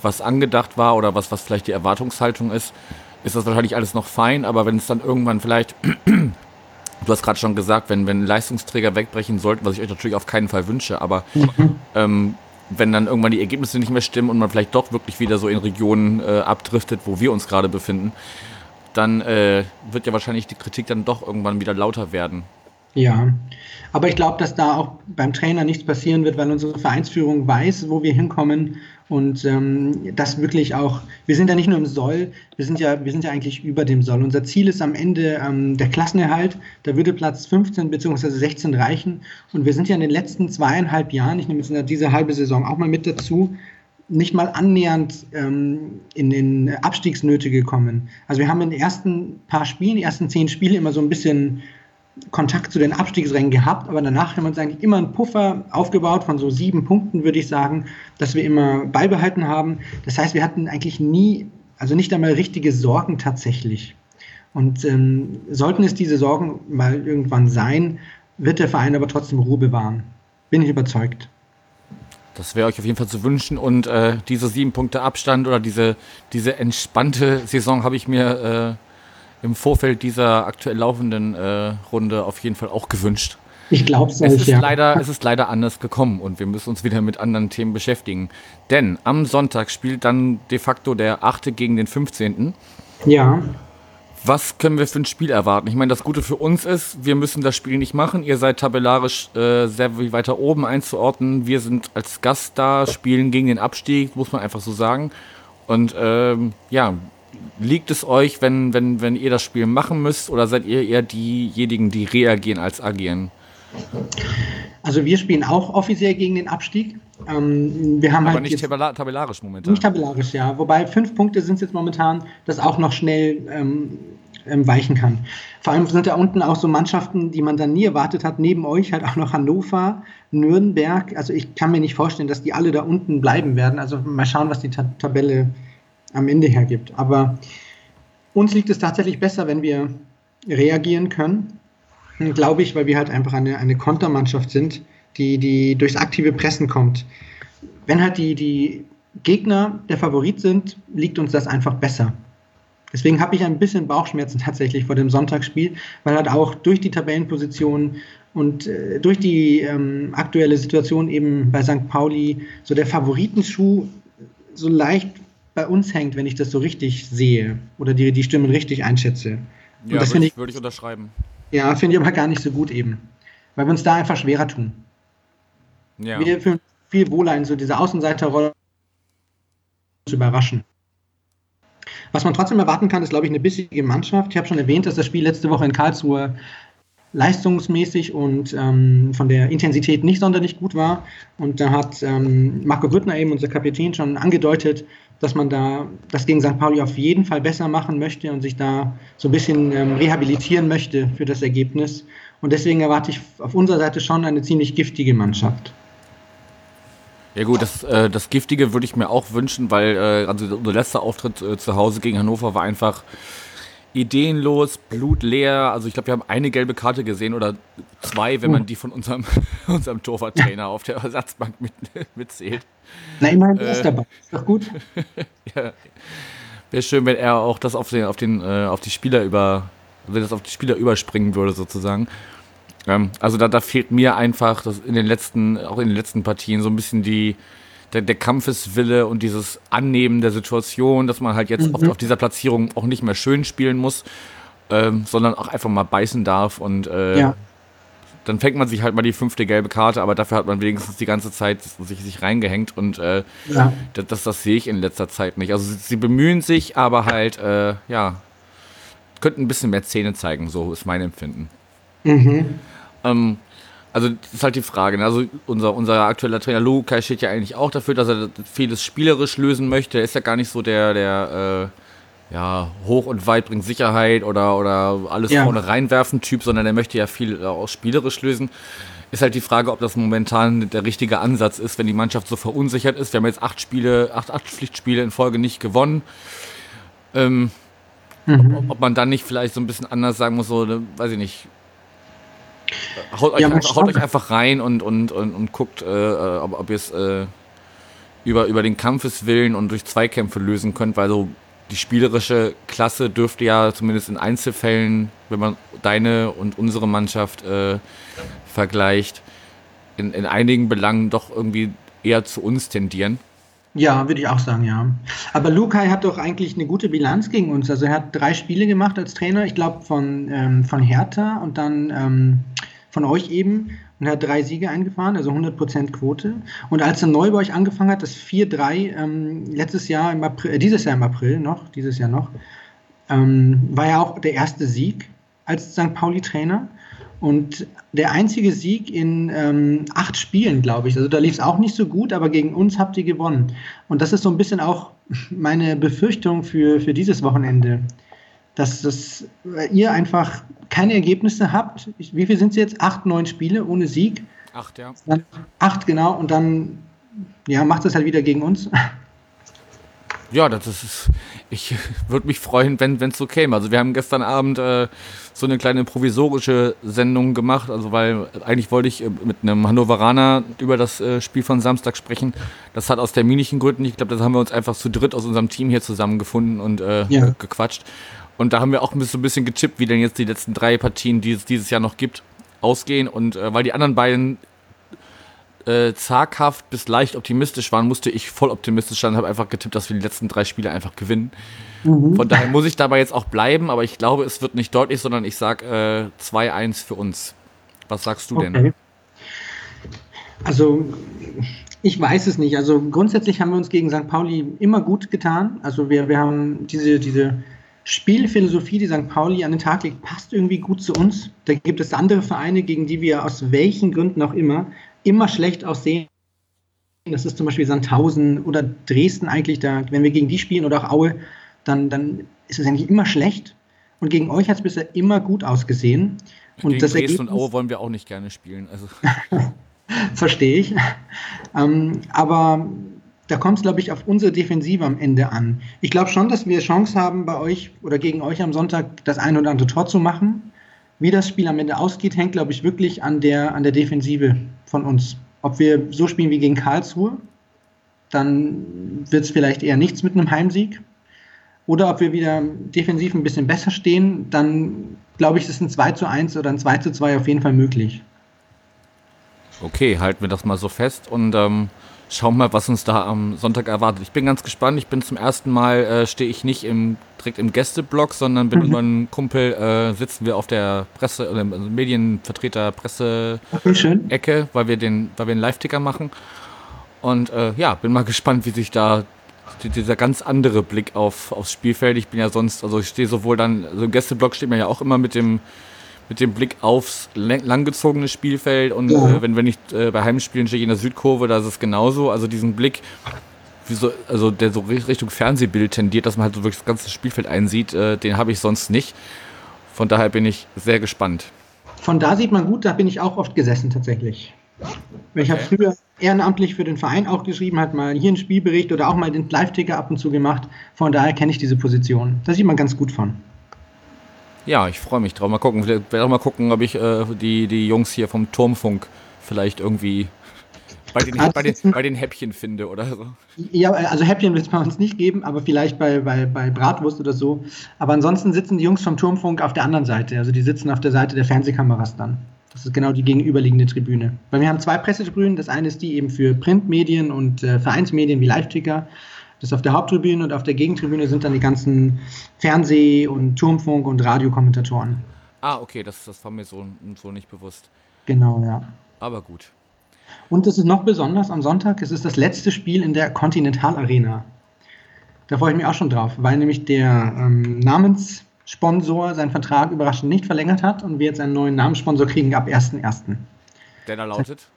was angedacht war oder was, was vielleicht die Erwartungshaltung ist, ist das wahrscheinlich alles noch fein, aber wenn es dann irgendwann vielleicht, du hast gerade schon gesagt, wenn, wenn Leistungsträger wegbrechen sollten, was ich euch natürlich auf keinen Fall wünsche, aber mhm. ähm, wenn dann irgendwann die Ergebnisse nicht mehr stimmen und man vielleicht doch wirklich wieder so in Regionen äh, abdriftet, wo wir uns gerade befinden, dann äh, wird ja wahrscheinlich die Kritik dann doch irgendwann wieder lauter werden. Ja, aber ich glaube, dass da auch beim Trainer nichts passieren wird, weil unsere Vereinsführung weiß, wo wir hinkommen und ähm, das wirklich auch, wir sind ja nicht nur im Soll, wir sind ja, wir sind ja eigentlich über dem Soll. Unser Ziel ist am Ende ähm, der Klassenerhalt, da würde Platz 15 bzw. 16 reichen. Und wir sind ja in den letzten zweieinhalb Jahren, ich nehme jetzt diese halbe Saison auch mal mit dazu, nicht mal annähernd ähm, in den Abstiegsnöte gekommen. Also wir haben in den ersten paar Spielen, die ersten zehn Spiele immer so ein bisschen Kontakt zu den Abstiegsrängen gehabt, aber danach haben wir uns eigentlich immer einen Puffer aufgebaut von so sieben Punkten, würde ich sagen, dass wir immer beibehalten haben. Das heißt, wir hatten eigentlich nie, also nicht einmal richtige Sorgen tatsächlich. Und ähm, sollten es diese Sorgen mal irgendwann sein, wird der Verein aber trotzdem Ruhe bewahren. Bin ich überzeugt. Das wäre euch auf jeden Fall zu wünschen. Und äh, diese sieben Punkte Abstand oder diese, diese entspannte Saison habe ich mir äh, im Vorfeld dieser aktuell laufenden äh, Runde auf jeden Fall auch gewünscht. Ich glaube es ist ja. leider, Es ist leider anders gekommen und wir müssen uns wieder mit anderen Themen beschäftigen. Denn am Sonntag spielt dann de facto der 8. gegen den 15. Ja. Was können wir für ein Spiel erwarten? Ich meine, das Gute für uns ist, wir müssen das Spiel nicht machen. Ihr seid tabellarisch äh, sehr viel weiter oben einzuordnen. Wir sind als Gast da, spielen gegen den Abstieg, muss man einfach so sagen. Und ähm, ja, liegt es euch, wenn, wenn, wenn ihr das Spiel machen müsst, oder seid ihr eher diejenigen, die reagieren als agieren? Also wir spielen auch offiziell gegen den Abstieg. Ähm, wir haben Aber halt nicht tabellarisch momentan. Nicht tabellarisch, ja. Wobei fünf Punkte sind es jetzt momentan, das auch noch schnell ähm, ähm, weichen kann. Vor allem sind da unten auch so Mannschaften, die man dann nie erwartet hat. Neben euch halt auch noch Hannover, Nürnberg. Also ich kann mir nicht vorstellen, dass die alle da unten bleiben werden. Also mal schauen, was die Ta Tabelle am Ende hergibt. Aber uns liegt es tatsächlich besser, wenn wir reagieren können, glaube ich, weil wir halt einfach eine, eine Kontermannschaft sind, die, die durchs aktive Pressen kommt. Wenn halt die, die Gegner der Favorit sind, liegt uns das einfach besser. Deswegen habe ich ein bisschen Bauchschmerzen tatsächlich vor dem Sonntagsspiel, weil halt auch durch die Tabellenposition und äh, durch die ähm, aktuelle Situation eben bei St. Pauli so der Favoritenschuh so leicht bei uns hängt, wenn ich das so richtig sehe oder die, die Stimmen richtig einschätze. Und ja, das würde ich, würd ich unterschreiben. Ja, finde ich aber gar nicht so gut eben. Weil wir uns da einfach schwerer tun. Ja. Wir fühlen viel wohler in so diese Außenseiterrolle zu überraschen. Was man trotzdem erwarten kann, ist, glaube ich, eine bissige Mannschaft. Ich habe schon erwähnt, dass das Spiel letzte Woche in Karlsruhe leistungsmäßig und ähm, von der Intensität nicht sonderlich gut war. Und da hat ähm, Marco Grüttner eben, unser Kapitän, schon angedeutet, dass man da das gegen St. Pauli auf jeden Fall besser machen möchte und sich da so ein bisschen ähm, rehabilitieren möchte für das Ergebnis. Und deswegen erwarte ich auf unserer Seite schon eine ziemlich giftige Mannschaft. Ja gut, das, äh, das Giftige würde ich mir auch wünschen, weil äh, also unser letzter Auftritt äh, zu Hause gegen Hannover war einfach ideenlos, blutleer. Also ich glaube, wir haben eine gelbe Karte gesehen oder zwei, wenn man die von unserem, unserem Torwarttrainer auf der Ersatzbank mit, mitzählt. Na, immerhin äh, ist dabei. Ist doch gut. ja. Wäre schön, wenn er auch das auf den, auf den, äh, auf die Spieler über, wenn das auf die Spieler überspringen würde, sozusagen. Ähm, also da, da fehlt mir einfach, dass in den letzten, auch in den letzten Partien so ein bisschen die, der, der Kampfeswille und dieses Annehmen der Situation, dass man halt jetzt mhm. auf, auf, dieser Platzierung auch nicht mehr schön spielen muss, ähm, sondern auch einfach mal beißen darf und äh, ja. dann fängt man sich halt mal die fünfte gelbe Karte, aber dafür hat man wenigstens die ganze Zeit sich, sich reingehängt und äh, ja. das, das, das, sehe ich in letzter Zeit nicht. Also sie, sie bemühen sich, aber halt, äh, ja, könnten ein bisschen mehr Zähne zeigen, so ist mein Empfinden. Mhm. Ähm, also das ist halt die Frage. Ne? Also unser, unser aktueller Trainer Lukai steht ja eigentlich auch dafür, dass er vieles spielerisch lösen möchte. Er ist ja gar nicht so der, der äh, ja, hoch und weit bringt Sicherheit oder, oder alles ja. vorne reinwerfen Typ, sondern er möchte ja viel auch spielerisch lösen. Ist halt die Frage, ob das momentan der richtige Ansatz ist, wenn die Mannschaft so verunsichert ist. Wir haben jetzt acht Spiele, acht, acht Pflichtspiele in Folge nicht gewonnen. Ähm, mhm. ob, ob, man dann nicht vielleicht so ein bisschen anders sagen muss, so, ne, weiß ich nicht. Haut euch, ja, einfach, haut euch einfach rein und, und, und, und guckt, äh, ob, ob ihr es äh, über, über den Kampfeswillen und durch Zweikämpfe lösen könnt, weil so die spielerische Klasse dürfte ja zumindest in Einzelfällen, wenn man deine und unsere Mannschaft äh, vergleicht, in, in einigen Belangen doch irgendwie eher zu uns tendieren. Ja, würde ich auch sagen, ja. Aber Lukai hat doch eigentlich eine gute Bilanz gegen uns. Also er hat drei Spiele gemacht als Trainer, ich glaube von, ähm, von Hertha und dann ähm, von euch eben und hat drei Siege eingefahren, also 100% Quote. Und als er neu bei euch angefangen hat, das 4-3 ähm, letztes Jahr im April, äh, dieses Jahr im April noch, dieses Jahr noch, ähm, war ja auch der erste Sieg als St. Pauli-Trainer. Und der einzige Sieg in ähm, acht Spielen, glaube ich. Also da lief es auch nicht so gut, aber gegen uns habt ihr gewonnen. Und das ist so ein bisschen auch meine Befürchtung für, für dieses Wochenende. Dass, dass ihr einfach keine Ergebnisse habt. Wie viel sind es jetzt? Acht, neun Spiele ohne Sieg? Acht, ja. Dann, acht, genau. Und dann ja, macht es halt wieder gegen uns. Ja, das ist. Ich würde mich freuen, wenn es so käme. Also wir haben gestern Abend äh, so eine kleine provisorische Sendung gemacht, also weil eigentlich wollte ich äh, mit einem Hannoveraner über das äh, Spiel von Samstag sprechen. Das hat aus terminischen Gründen, ich glaube, das haben wir uns einfach zu dritt aus unserem Team hier zusammengefunden und äh, ja. gequatscht. Und da haben wir auch so ein bisschen getippt, wie denn jetzt die letzten drei Partien, die es dieses Jahr noch gibt, ausgehen. Und äh, weil die anderen beiden äh, zaghaft bis leicht optimistisch waren, musste ich voll optimistisch sein und habe einfach getippt, dass wir die letzten drei Spiele einfach gewinnen. Mhm. Von daher muss ich dabei jetzt auch bleiben, aber ich glaube, es wird nicht deutlich, sondern ich sage äh, 2-1 für uns. Was sagst du okay. denn? Also, ich weiß es nicht. Also, grundsätzlich haben wir uns gegen St. Pauli immer gut getan. Also, wir, wir haben diese, diese Spielphilosophie, die St. Pauli an den Tag legt, passt irgendwie gut zu uns. Da gibt es andere Vereine, gegen die wir aus welchen Gründen auch immer immer schlecht aussehen. Das ist zum Beispiel Sandhausen oder Dresden eigentlich. Da, wenn wir gegen die spielen oder auch Aue, dann, dann ist es eigentlich immer schlecht. Und gegen euch hat es bisher immer gut ausgesehen. Und gegen das Dresden Ergebnis, und Aue wollen wir auch nicht gerne spielen. Also. Verstehe ich. Ähm, aber da kommt es, glaube ich, auf unsere Defensive am Ende an. Ich glaube schon, dass wir Chance haben, bei euch oder gegen euch am Sonntag das ein oder andere Tor zu machen. Wie das Spiel am Ende ausgeht, hängt, glaube ich, wirklich an der, an der Defensive von uns. Ob wir so spielen wie gegen Karlsruhe, dann wird es vielleicht eher nichts mit einem Heimsieg. Oder ob wir wieder defensiv ein bisschen besser stehen, dann glaube ich, ist ein 2 zu 1 oder ein 2 zu 2 auf jeden Fall möglich. Okay, halten wir das mal so fest und ähm, schauen mal, was uns da am Sonntag erwartet. Ich bin ganz gespannt. Ich bin zum ersten Mal, äh, stehe ich nicht im, direkt im Gästeblock, sondern bin mhm. mit meinem Kumpel, äh, sitzen wir auf der Presse, äh, also Medienvertreter Presse-Ecke, weil wir den, weil wir einen Live-Ticker machen. Und äh, ja, bin mal gespannt, wie sich da dieser ganz andere Blick auf, aufs Spielfeld. Ich bin ja sonst, also ich stehe sowohl dann, also im Gästeblock steht man ja auch immer mit dem mit dem Blick aufs langgezogene Spielfeld und ja. äh, wenn, wenn ich äh, bei Heimspielen stehe in der Südkurve, da ist es genauso. Also diesen Blick, so, also der so Richtung Fernsehbild tendiert, dass man halt so wirklich das ganze Spielfeld einsieht, äh, den habe ich sonst nicht. Von daher bin ich sehr gespannt. Von da sieht man gut, da bin ich auch oft gesessen tatsächlich. Ich habe früher ehrenamtlich für den Verein auch geschrieben, hat mal hier einen Spielbericht oder auch mal den Live-Ticker ab und zu gemacht. Von daher kenne ich diese Position. Da sieht man ganz gut von. Ja, ich freue mich drauf. Mal gucken. Werde auch mal gucken, ob ich äh, die, die Jungs hier vom Turmfunk vielleicht irgendwie bei den, bei, den, bei den Häppchen finde oder so. Ja, also Häppchen wird es bei uns nicht geben, aber vielleicht bei, bei, bei Bratwurst oder so. Aber ansonsten sitzen die Jungs vom Turmfunk auf der anderen Seite. Also die sitzen auf der Seite der Fernsehkameras dann. Das ist genau die gegenüberliegende Tribüne. Weil wir haben zwei Pressetribünen. Das eine ist die eben für Printmedien und äh, Vereinsmedien wie Live-Ticker. Das ist auf der Haupttribüne und auf der Gegentribüne sind dann die ganzen Fernseh- und Turmfunk- und Radiokommentatoren. Ah, okay, das, das war mir so, so nicht bewusst. Genau, ja. Aber gut. Und es ist noch besonders am Sonntag, es ist das letzte Spiel in der Continental Arena. Da freue ich mich auch schon drauf, weil nämlich der ähm, Namenssponsor seinen Vertrag überraschend nicht verlängert hat und wir jetzt einen neuen Namenssponsor kriegen ab 1.1. Der da lautet?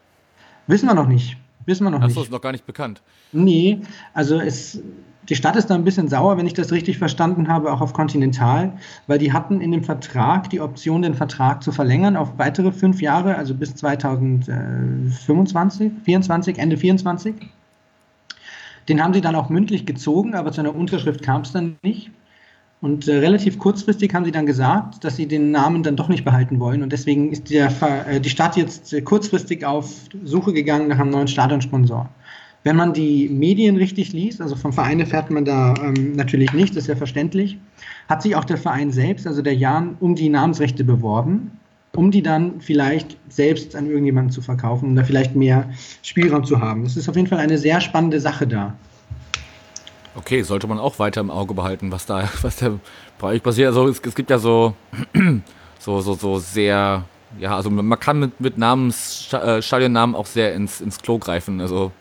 Wissen wir noch nicht. Wissen wir noch Achso, nicht. Achso, ist noch gar nicht bekannt. Nee, also es, die Stadt ist da ein bisschen sauer, wenn ich das richtig verstanden habe, auch auf Continental, weil die hatten in dem Vertrag die Option, den Vertrag zu verlängern auf weitere fünf Jahre, also bis 2025, 24, Ende 24. Den haben sie dann auch mündlich gezogen, aber zu einer Unterschrift kam es dann nicht. Und äh, relativ kurzfristig haben sie dann gesagt, dass sie den Namen dann doch nicht behalten wollen. Und deswegen ist der, äh, die Stadt jetzt äh, kurzfristig auf Suche gegangen nach einem neuen Stadionsponsor. Wenn man die Medien richtig liest, also vom Verein erfährt man da ähm, natürlich nicht, das ist ja verständlich, hat sich auch der Verein selbst, also der Jan, um die Namensrechte beworben, um die dann vielleicht selbst an irgendjemanden zu verkaufen, um da vielleicht mehr Spielraum zu haben. Das ist auf jeden Fall eine sehr spannende Sache da. Okay, sollte man auch weiter im Auge behalten, was da, was da bei euch passiert. Also es, es gibt ja so, so, so, so sehr, ja, also man kann mit, mit Namens, äh, Stadionnamen auch sehr ins, ins Klo greifen. Also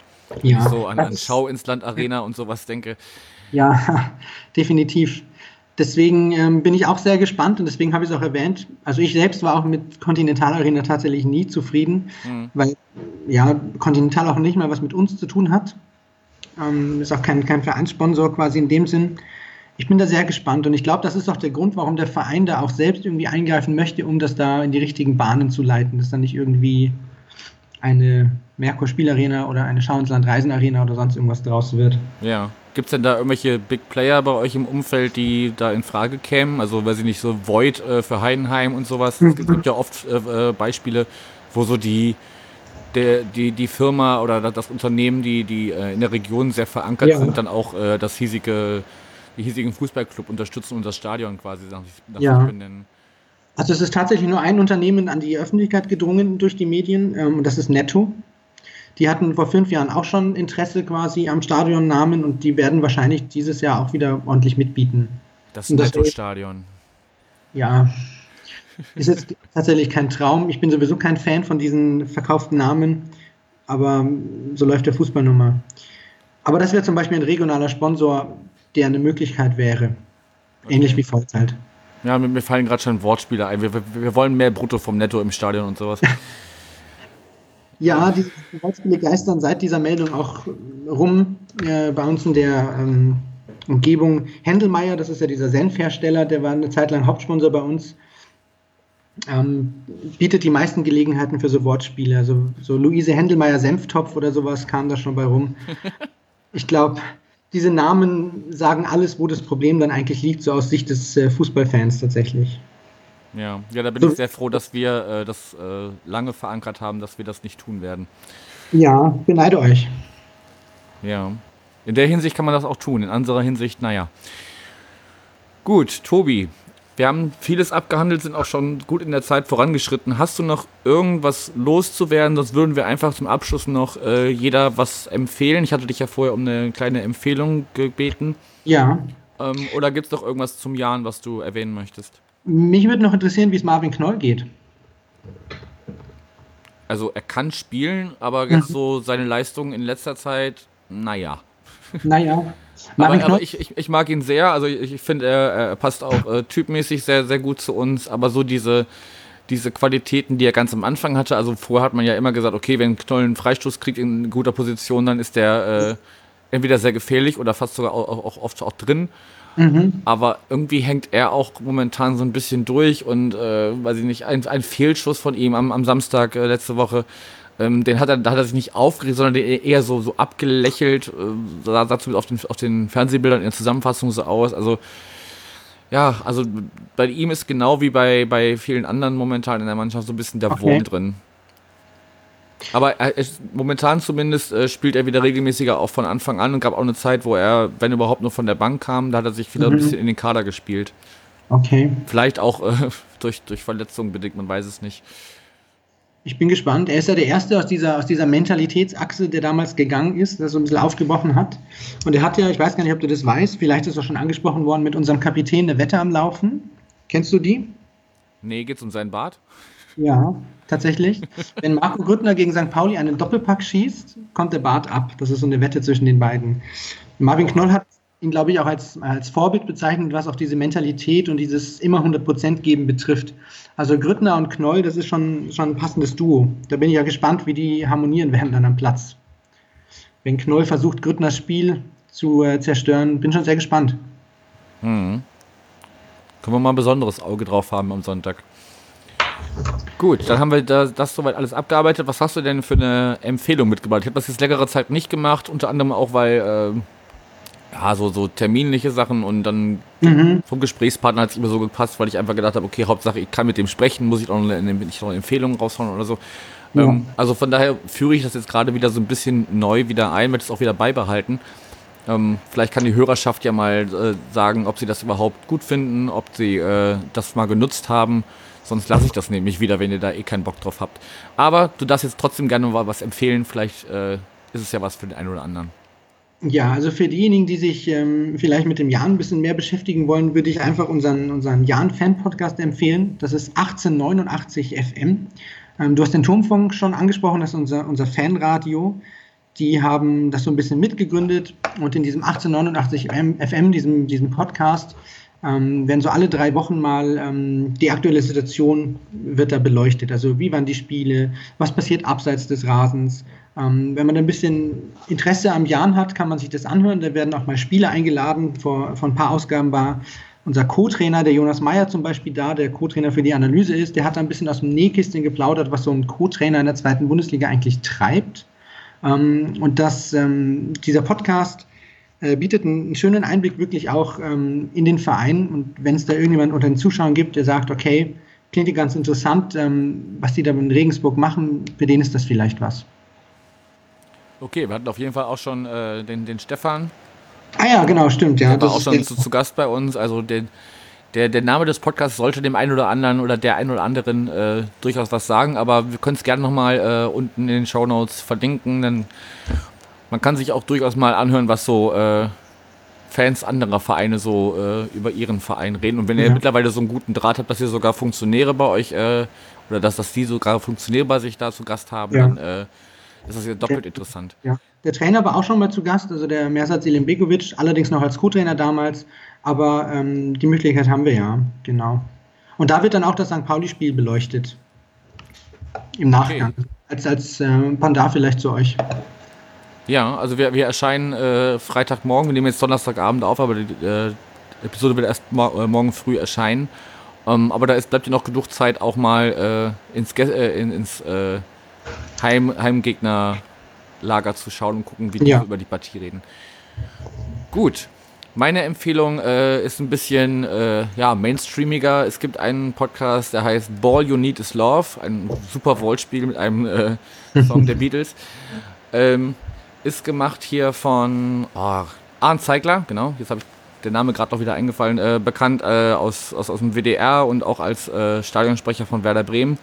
ja, so an, an Schau ins Land Arena und sowas denke. Ja, definitiv. Deswegen ähm, bin ich auch sehr gespannt und deswegen habe ich es auch erwähnt. Also ich selbst war auch mit Continental Arena tatsächlich nie zufrieden, mhm. weil ja Continental auch nicht mal was mit uns zu tun hat. Ähm, ist auch kein, kein Vereinssponsor quasi in dem Sinn. Ich bin da sehr gespannt und ich glaube, das ist auch der Grund, warum der Verein da auch selbst irgendwie eingreifen möchte, um das da in die richtigen Bahnen zu leiten, dass da nicht irgendwie eine Merkur Spielarena oder eine Schauensland Reisenarena oder sonst irgendwas draus wird. Ja. Gibt es denn da irgendwelche Big Player bei euch im Umfeld, die da in Frage kämen? Also, weiß ich nicht, so Void äh, für Heidenheim und sowas. Mhm. Es gibt ja oft äh, äh, Beispiele, wo so die der, die, die Firma oder das Unternehmen, die, die äh, in der Region sehr verankert ja. sind, dann auch äh, das hiesige, die hiesigen Fußballclub unterstützen und das Stadion quasi nach, nach ja. benennen. Also es ist tatsächlich nur ein Unternehmen an die Öffentlichkeit gedrungen durch die Medien ähm, und das ist Netto. Die hatten vor fünf Jahren auch schon Interesse quasi am Stadionnamen und die werden wahrscheinlich dieses Jahr auch wieder ordentlich mitbieten. Das Netto-Stadion. Ja, ist jetzt tatsächlich kein Traum. Ich bin sowieso kein Fan von diesen verkauften Namen, aber so läuft der Fußball nun mal. Aber das wäre zum Beispiel ein regionaler Sponsor, der eine Möglichkeit wäre. Okay. Ähnlich wie Vollzeit. Ja, mir fallen gerade schon Wortspiele ein. Wir, wir, wir, wollen mehr Brutto vom Netto im Stadion und sowas. ja, die Wortspiele geistern seit dieser Meldung auch rum äh, bei uns in der ähm, Umgebung. Händelmeier, das ist ja dieser Senfhersteller, der war eine Zeit lang Hauptsponsor bei uns ähm, bietet die meisten Gelegenheiten für so Wortspiele. Also so Luise Händelmeier Senftopf oder sowas kam da schon bei rum. Ich glaube, diese Namen sagen alles, wo das Problem dann eigentlich liegt, so aus Sicht des äh, Fußballfans tatsächlich. Ja, ja, da bin so, ich sehr froh, dass wir äh, das äh, lange verankert haben, dass wir das nicht tun werden. Ja, beneide euch. Ja, in der Hinsicht kann man das auch tun, in anderer Hinsicht, naja. Gut, Tobi, wir haben vieles abgehandelt, sind auch schon gut in der Zeit vorangeschritten. Hast du noch irgendwas loszuwerden? Sonst würden wir einfach zum Abschluss noch äh, jeder was empfehlen. Ich hatte dich ja vorher um eine kleine Empfehlung gebeten. Ja. Ähm, oder gibt es noch irgendwas zum Jahren, was du erwähnen möchtest? Mich würde noch interessieren, wie es Marvin Knoll geht. Also er kann spielen, aber jetzt mhm. so seine Leistungen in letzter Zeit, naja. Naja. Aber, aber ich, ich, ich, mag ihn sehr. Also ich, ich finde, er, er, passt auch äh, typmäßig sehr, sehr gut zu uns. Aber so diese, diese Qualitäten, die er ganz am Anfang hatte, also vorher hat man ja immer gesagt, okay, wenn Knoll einen Freistoß kriegt in guter Position, dann ist der äh, entweder sehr gefährlich oder fast sogar auch, auch oft auch drin. Mhm. Aber irgendwie hängt er auch momentan so ein bisschen durch und äh, weiß ich nicht, ein, ein Fehlschuss von ihm am, am Samstag äh, letzte Woche ähm, den hat er, da hat er sich nicht aufgeregt, sondern eher so, so abgelächelt. Äh, sah, sah zumindest auf den, auf den Fernsehbildern in der Zusammenfassung so aus. Also, ja, also bei ihm ist genau wie bei, bei vielen anderen momentan in der Mannschaft so ein bisschen der okay. Wurm drin. Aber er ist, momentan zumindest äh, spielt er wieder regelmäßiger auch von Anfang an und gab auch eine Zeit, wo er, wenn überhaupt, nur von der Bank kam, da hat er sich wieder mhm. ein bisschen in den Kader gespielt. Okay. Vielleicht auch äh, durch, durch Verletzungen bedingt, man weiß es nicht. Ich bin gespannt. Er ist ja der Erste aus dieser, aus dieser Mentalitätsachse, der damals gegangen ist, der so ein bisschen aufgebrochen hat. Und er hat ja, ich weiß gar nicht, ob du das weißt, vielleicht ist er schon angesprochen worden, mit unserem Kapitän eine Wette am Laufen. Kennst du die? Nee, geht's um seinen Bart? Ja, tatsächlich. Wenn Marco Grüttner gegen St. Pauli einen Doppelpack schießt, kommt der Bart ab. Das ist so eine Wette zwischen den beiden. Marvin Knoll hat ihn, glaube ich, auch als, als Vorbild bezeichnet, was auch diese Mentalität und dieses immer 100% geben betrifft. Also Grüttner und Knoll, das ist schon, schon ein passendes Duo. Da bin ich ja gespannt, wie die harmonieren werden dann am Platz. Wenn Knoll versucht, Grüttners Spiel zu äh, zerstören, bin schon sehr gespannt. Mhm. Können wir mal ein besonderes Auge drauf haben am Sonntag. Gut, dann haben wir das, das soweit alles abgearbeitet. Was hast du denn für eine Empfehlung mitgebracht? Ich habe das jetzt längere Zeit nicht gemacht, unter anderem auch, weil äh, ja, so, so terminliche Sachen und dann mhm. vom Gesprächspartner hat es immer so gepasst, weil ich einfach gedacht habe, okay, Hauptsache ich kann mit dem sprechen, muss ich auch noch eine, nicht noch eine Empfehlung raushauen oder so. Ja. Ähm, also von daher führe ich das jetzt gerade wieder so ein bisschen neu wieder ein, möchte es auch wieder beibehalten. Ähm, vielleicht kann die Hörerschaft ja mal äh, sagen, ob sie das überhaupt gut finden, ob sie äh, das mal genutzt haben. Sonst lasse ich das nämlich wieder, wenn ihr da eh keinen Bock drauf habt. Aber du darfst jetzt trotzdem gerne mal was empfehlen. Vielleicht äh, ist es ja was für den einen oder anderen. Ja, also für diejenigen, die sich ähm, vielleicht mit dem Jan ein bisschen mehr beschäftigen wollen, würde ich einfach unseren, unseren Jan-Fan-Podcast empfehlen. Das ist 1889 FM. Ähm, du hast den Turmfunk schon angesprochen, das ist unser, unser Fanradio. Die haben das so ein bisschen mitgegründet und in diesem 1889 FM, diesem, diesem Podcast, ähm, werden so alle drei Wochen mal ähm, die aktuelle Situation wird da beleuchtet. Also wie waren die Spiele, was passiert abseits des Rasens, ähm, wenn man ein bisschen Interesse am Jan hat, kann man sich das anhören. Da werden auch mal Spiele eingeladen. Vor, vor ein paar Ausgaben war unser Co-Trainer, der Jonas Meyer zum Beispiel da, der Co-Trainer für die Analyse ist. Der hat ein bisschen aus dem Nähkistchen geplaudert, was so ein Co-Trainer in der zweiten Bundesliga eigentlich treibt. Ähm, und das, ähm, dieser Podcast äh, bietet einen schönen Einblick wirklich auch ähm, in den Verein. Und wenn es da irgendjemand unter den Zuschauern gibt, der sagt, okay, klingt ganz interessant, ähm, was die da in Regensburg machen, für den ist das vielleicht was. Okay, wir hatten auf jeden Fall auch schon äh, den, den Stefan. Ah ja, genau, stimmt, ja. Der war auch schon zu, zu, Gast bei uns. Also den, der, der Name des Podcasts sollte dem einen oder anderen oder der einen oder anderen äh, durchaus was sagen, aber wir können es gerne nochmal äh, unten in den Show Notes verlinken. Denn man kann sich auch durchaus mal anhören, was so äh, Fans anderer Vereine so äh, über ihren Verein reden. Und wenn ihr mittlerweile so einen guten Draht habt, dass ihr sogar Funktionäre bei euch äh, oder dass, dass die sogar Funktionäre bei sich da zu Gast haben, ja. dann äh, das ist ja doppelt der, interessant. Ja. Der Trainer war auch schon mal zu Gast, also der Mersat Selimbegovic, allerdings noch als Co-Trainer damals, aber ähm, die Möglichkeit haben wir ja, genau. Und da wird dann auch das St. Pauli-Spiel beleuchtet. Im Nachgang. Okay. Als, als äh, Pandar vielleicht zu euch. Ja, also wir, wir erscheinen äh, Freitagmorgen, wir nehmen jetzt Donnerstagabend auf, aber die äh, Episode wird erst mo äh, morgen früh erscheinen. Ähm, aber da ist, bleibt ja noch genug Zeit, auch mal äh, ins, äh, in, ins äh, Heim, Heimgegnerlager zu schauen und gucken, wie die ja. über die Partie reden. Gut. Meine Empfehlung äh, ist ein bisschen äh, ja, mainstreamiger. Es gibt einen Podcast, der heißt Ball You Need Is Love, ein super Wortspiel mit einem äh, Song der Beatles. Ähm, ist gemacht hier von oh, Arndt Zeigler, genau, jetzt habe ich der Name gerade noch wieder eingefallen, äh, bekannt äh, aus, aus, aus dem WDR und auch als äh, Stadionsprecher von Werder Bremen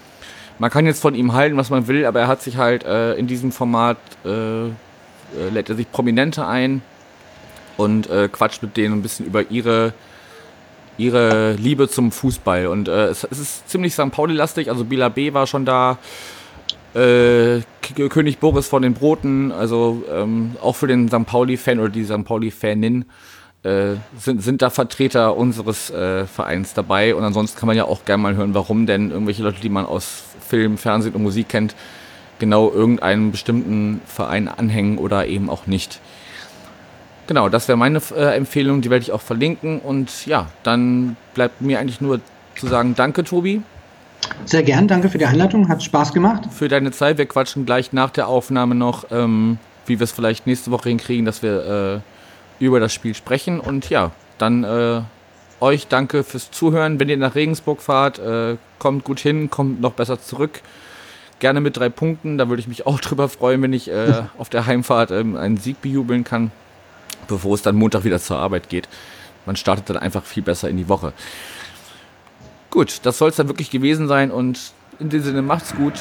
man kann jetzt von ihm halten, was man will, aber er hat sich halt äh, in diesem Format, äh, äh, lädt er sich Prominente ein und äh, quatscht mit denen ein bisschen über ihre, ihre Liebe zum Fußball. Und äh, es, es, ist ziemlich St. Pauli-lastig, also Bila B war schon da, äh, König Boris von den Broten, also ähm, auch für den St. Pauli-Fan oder die St. Pauli-Fanin äh, sind, sind da Vertreter unseres äh, Vereins dabei. Und ansonsten kann man ja auch gerne mal hören, warum denn irgendwelche Leute, die man aus Film, Fernsehen und Musik kennt, genau irgendeinen bestimmten Verein anhängen oder eben auch nicht. Genau, das wäre meine äh, Empfehlung, die werde ich auch verlinken. Und ja, dann bleibt mir eigentlich nur zu sagen, danke Tobi. Sehr gern, danke für die Einladung, hat Spaß gemacht. Für deine Zeit, wir quatschen gleich nach der Aufnahme noch, ähm, wie wir es vielleicht nächste Woche hinkriegen, dass wir äh, über das Spiel sprechen. Und ja, dann äh, euch danke fürs Zuhören. Wenn ihr nach Regensburg fahrt, äh, kommt gut hin, kommt noch besser zurück. Gerne mit drei Punkten. Da würde ich mich auch drüber freuen, wenn ich äh, auf der Heimfahrt ähm, einen Sieg bejubeln kann, bevor es dann Montag wieder zur Arbeit geht. Man startet dann einfach viel besser in die Woche. Gut, das soll es dann wirklich gewesen sein und in dem Sinne macht's gut.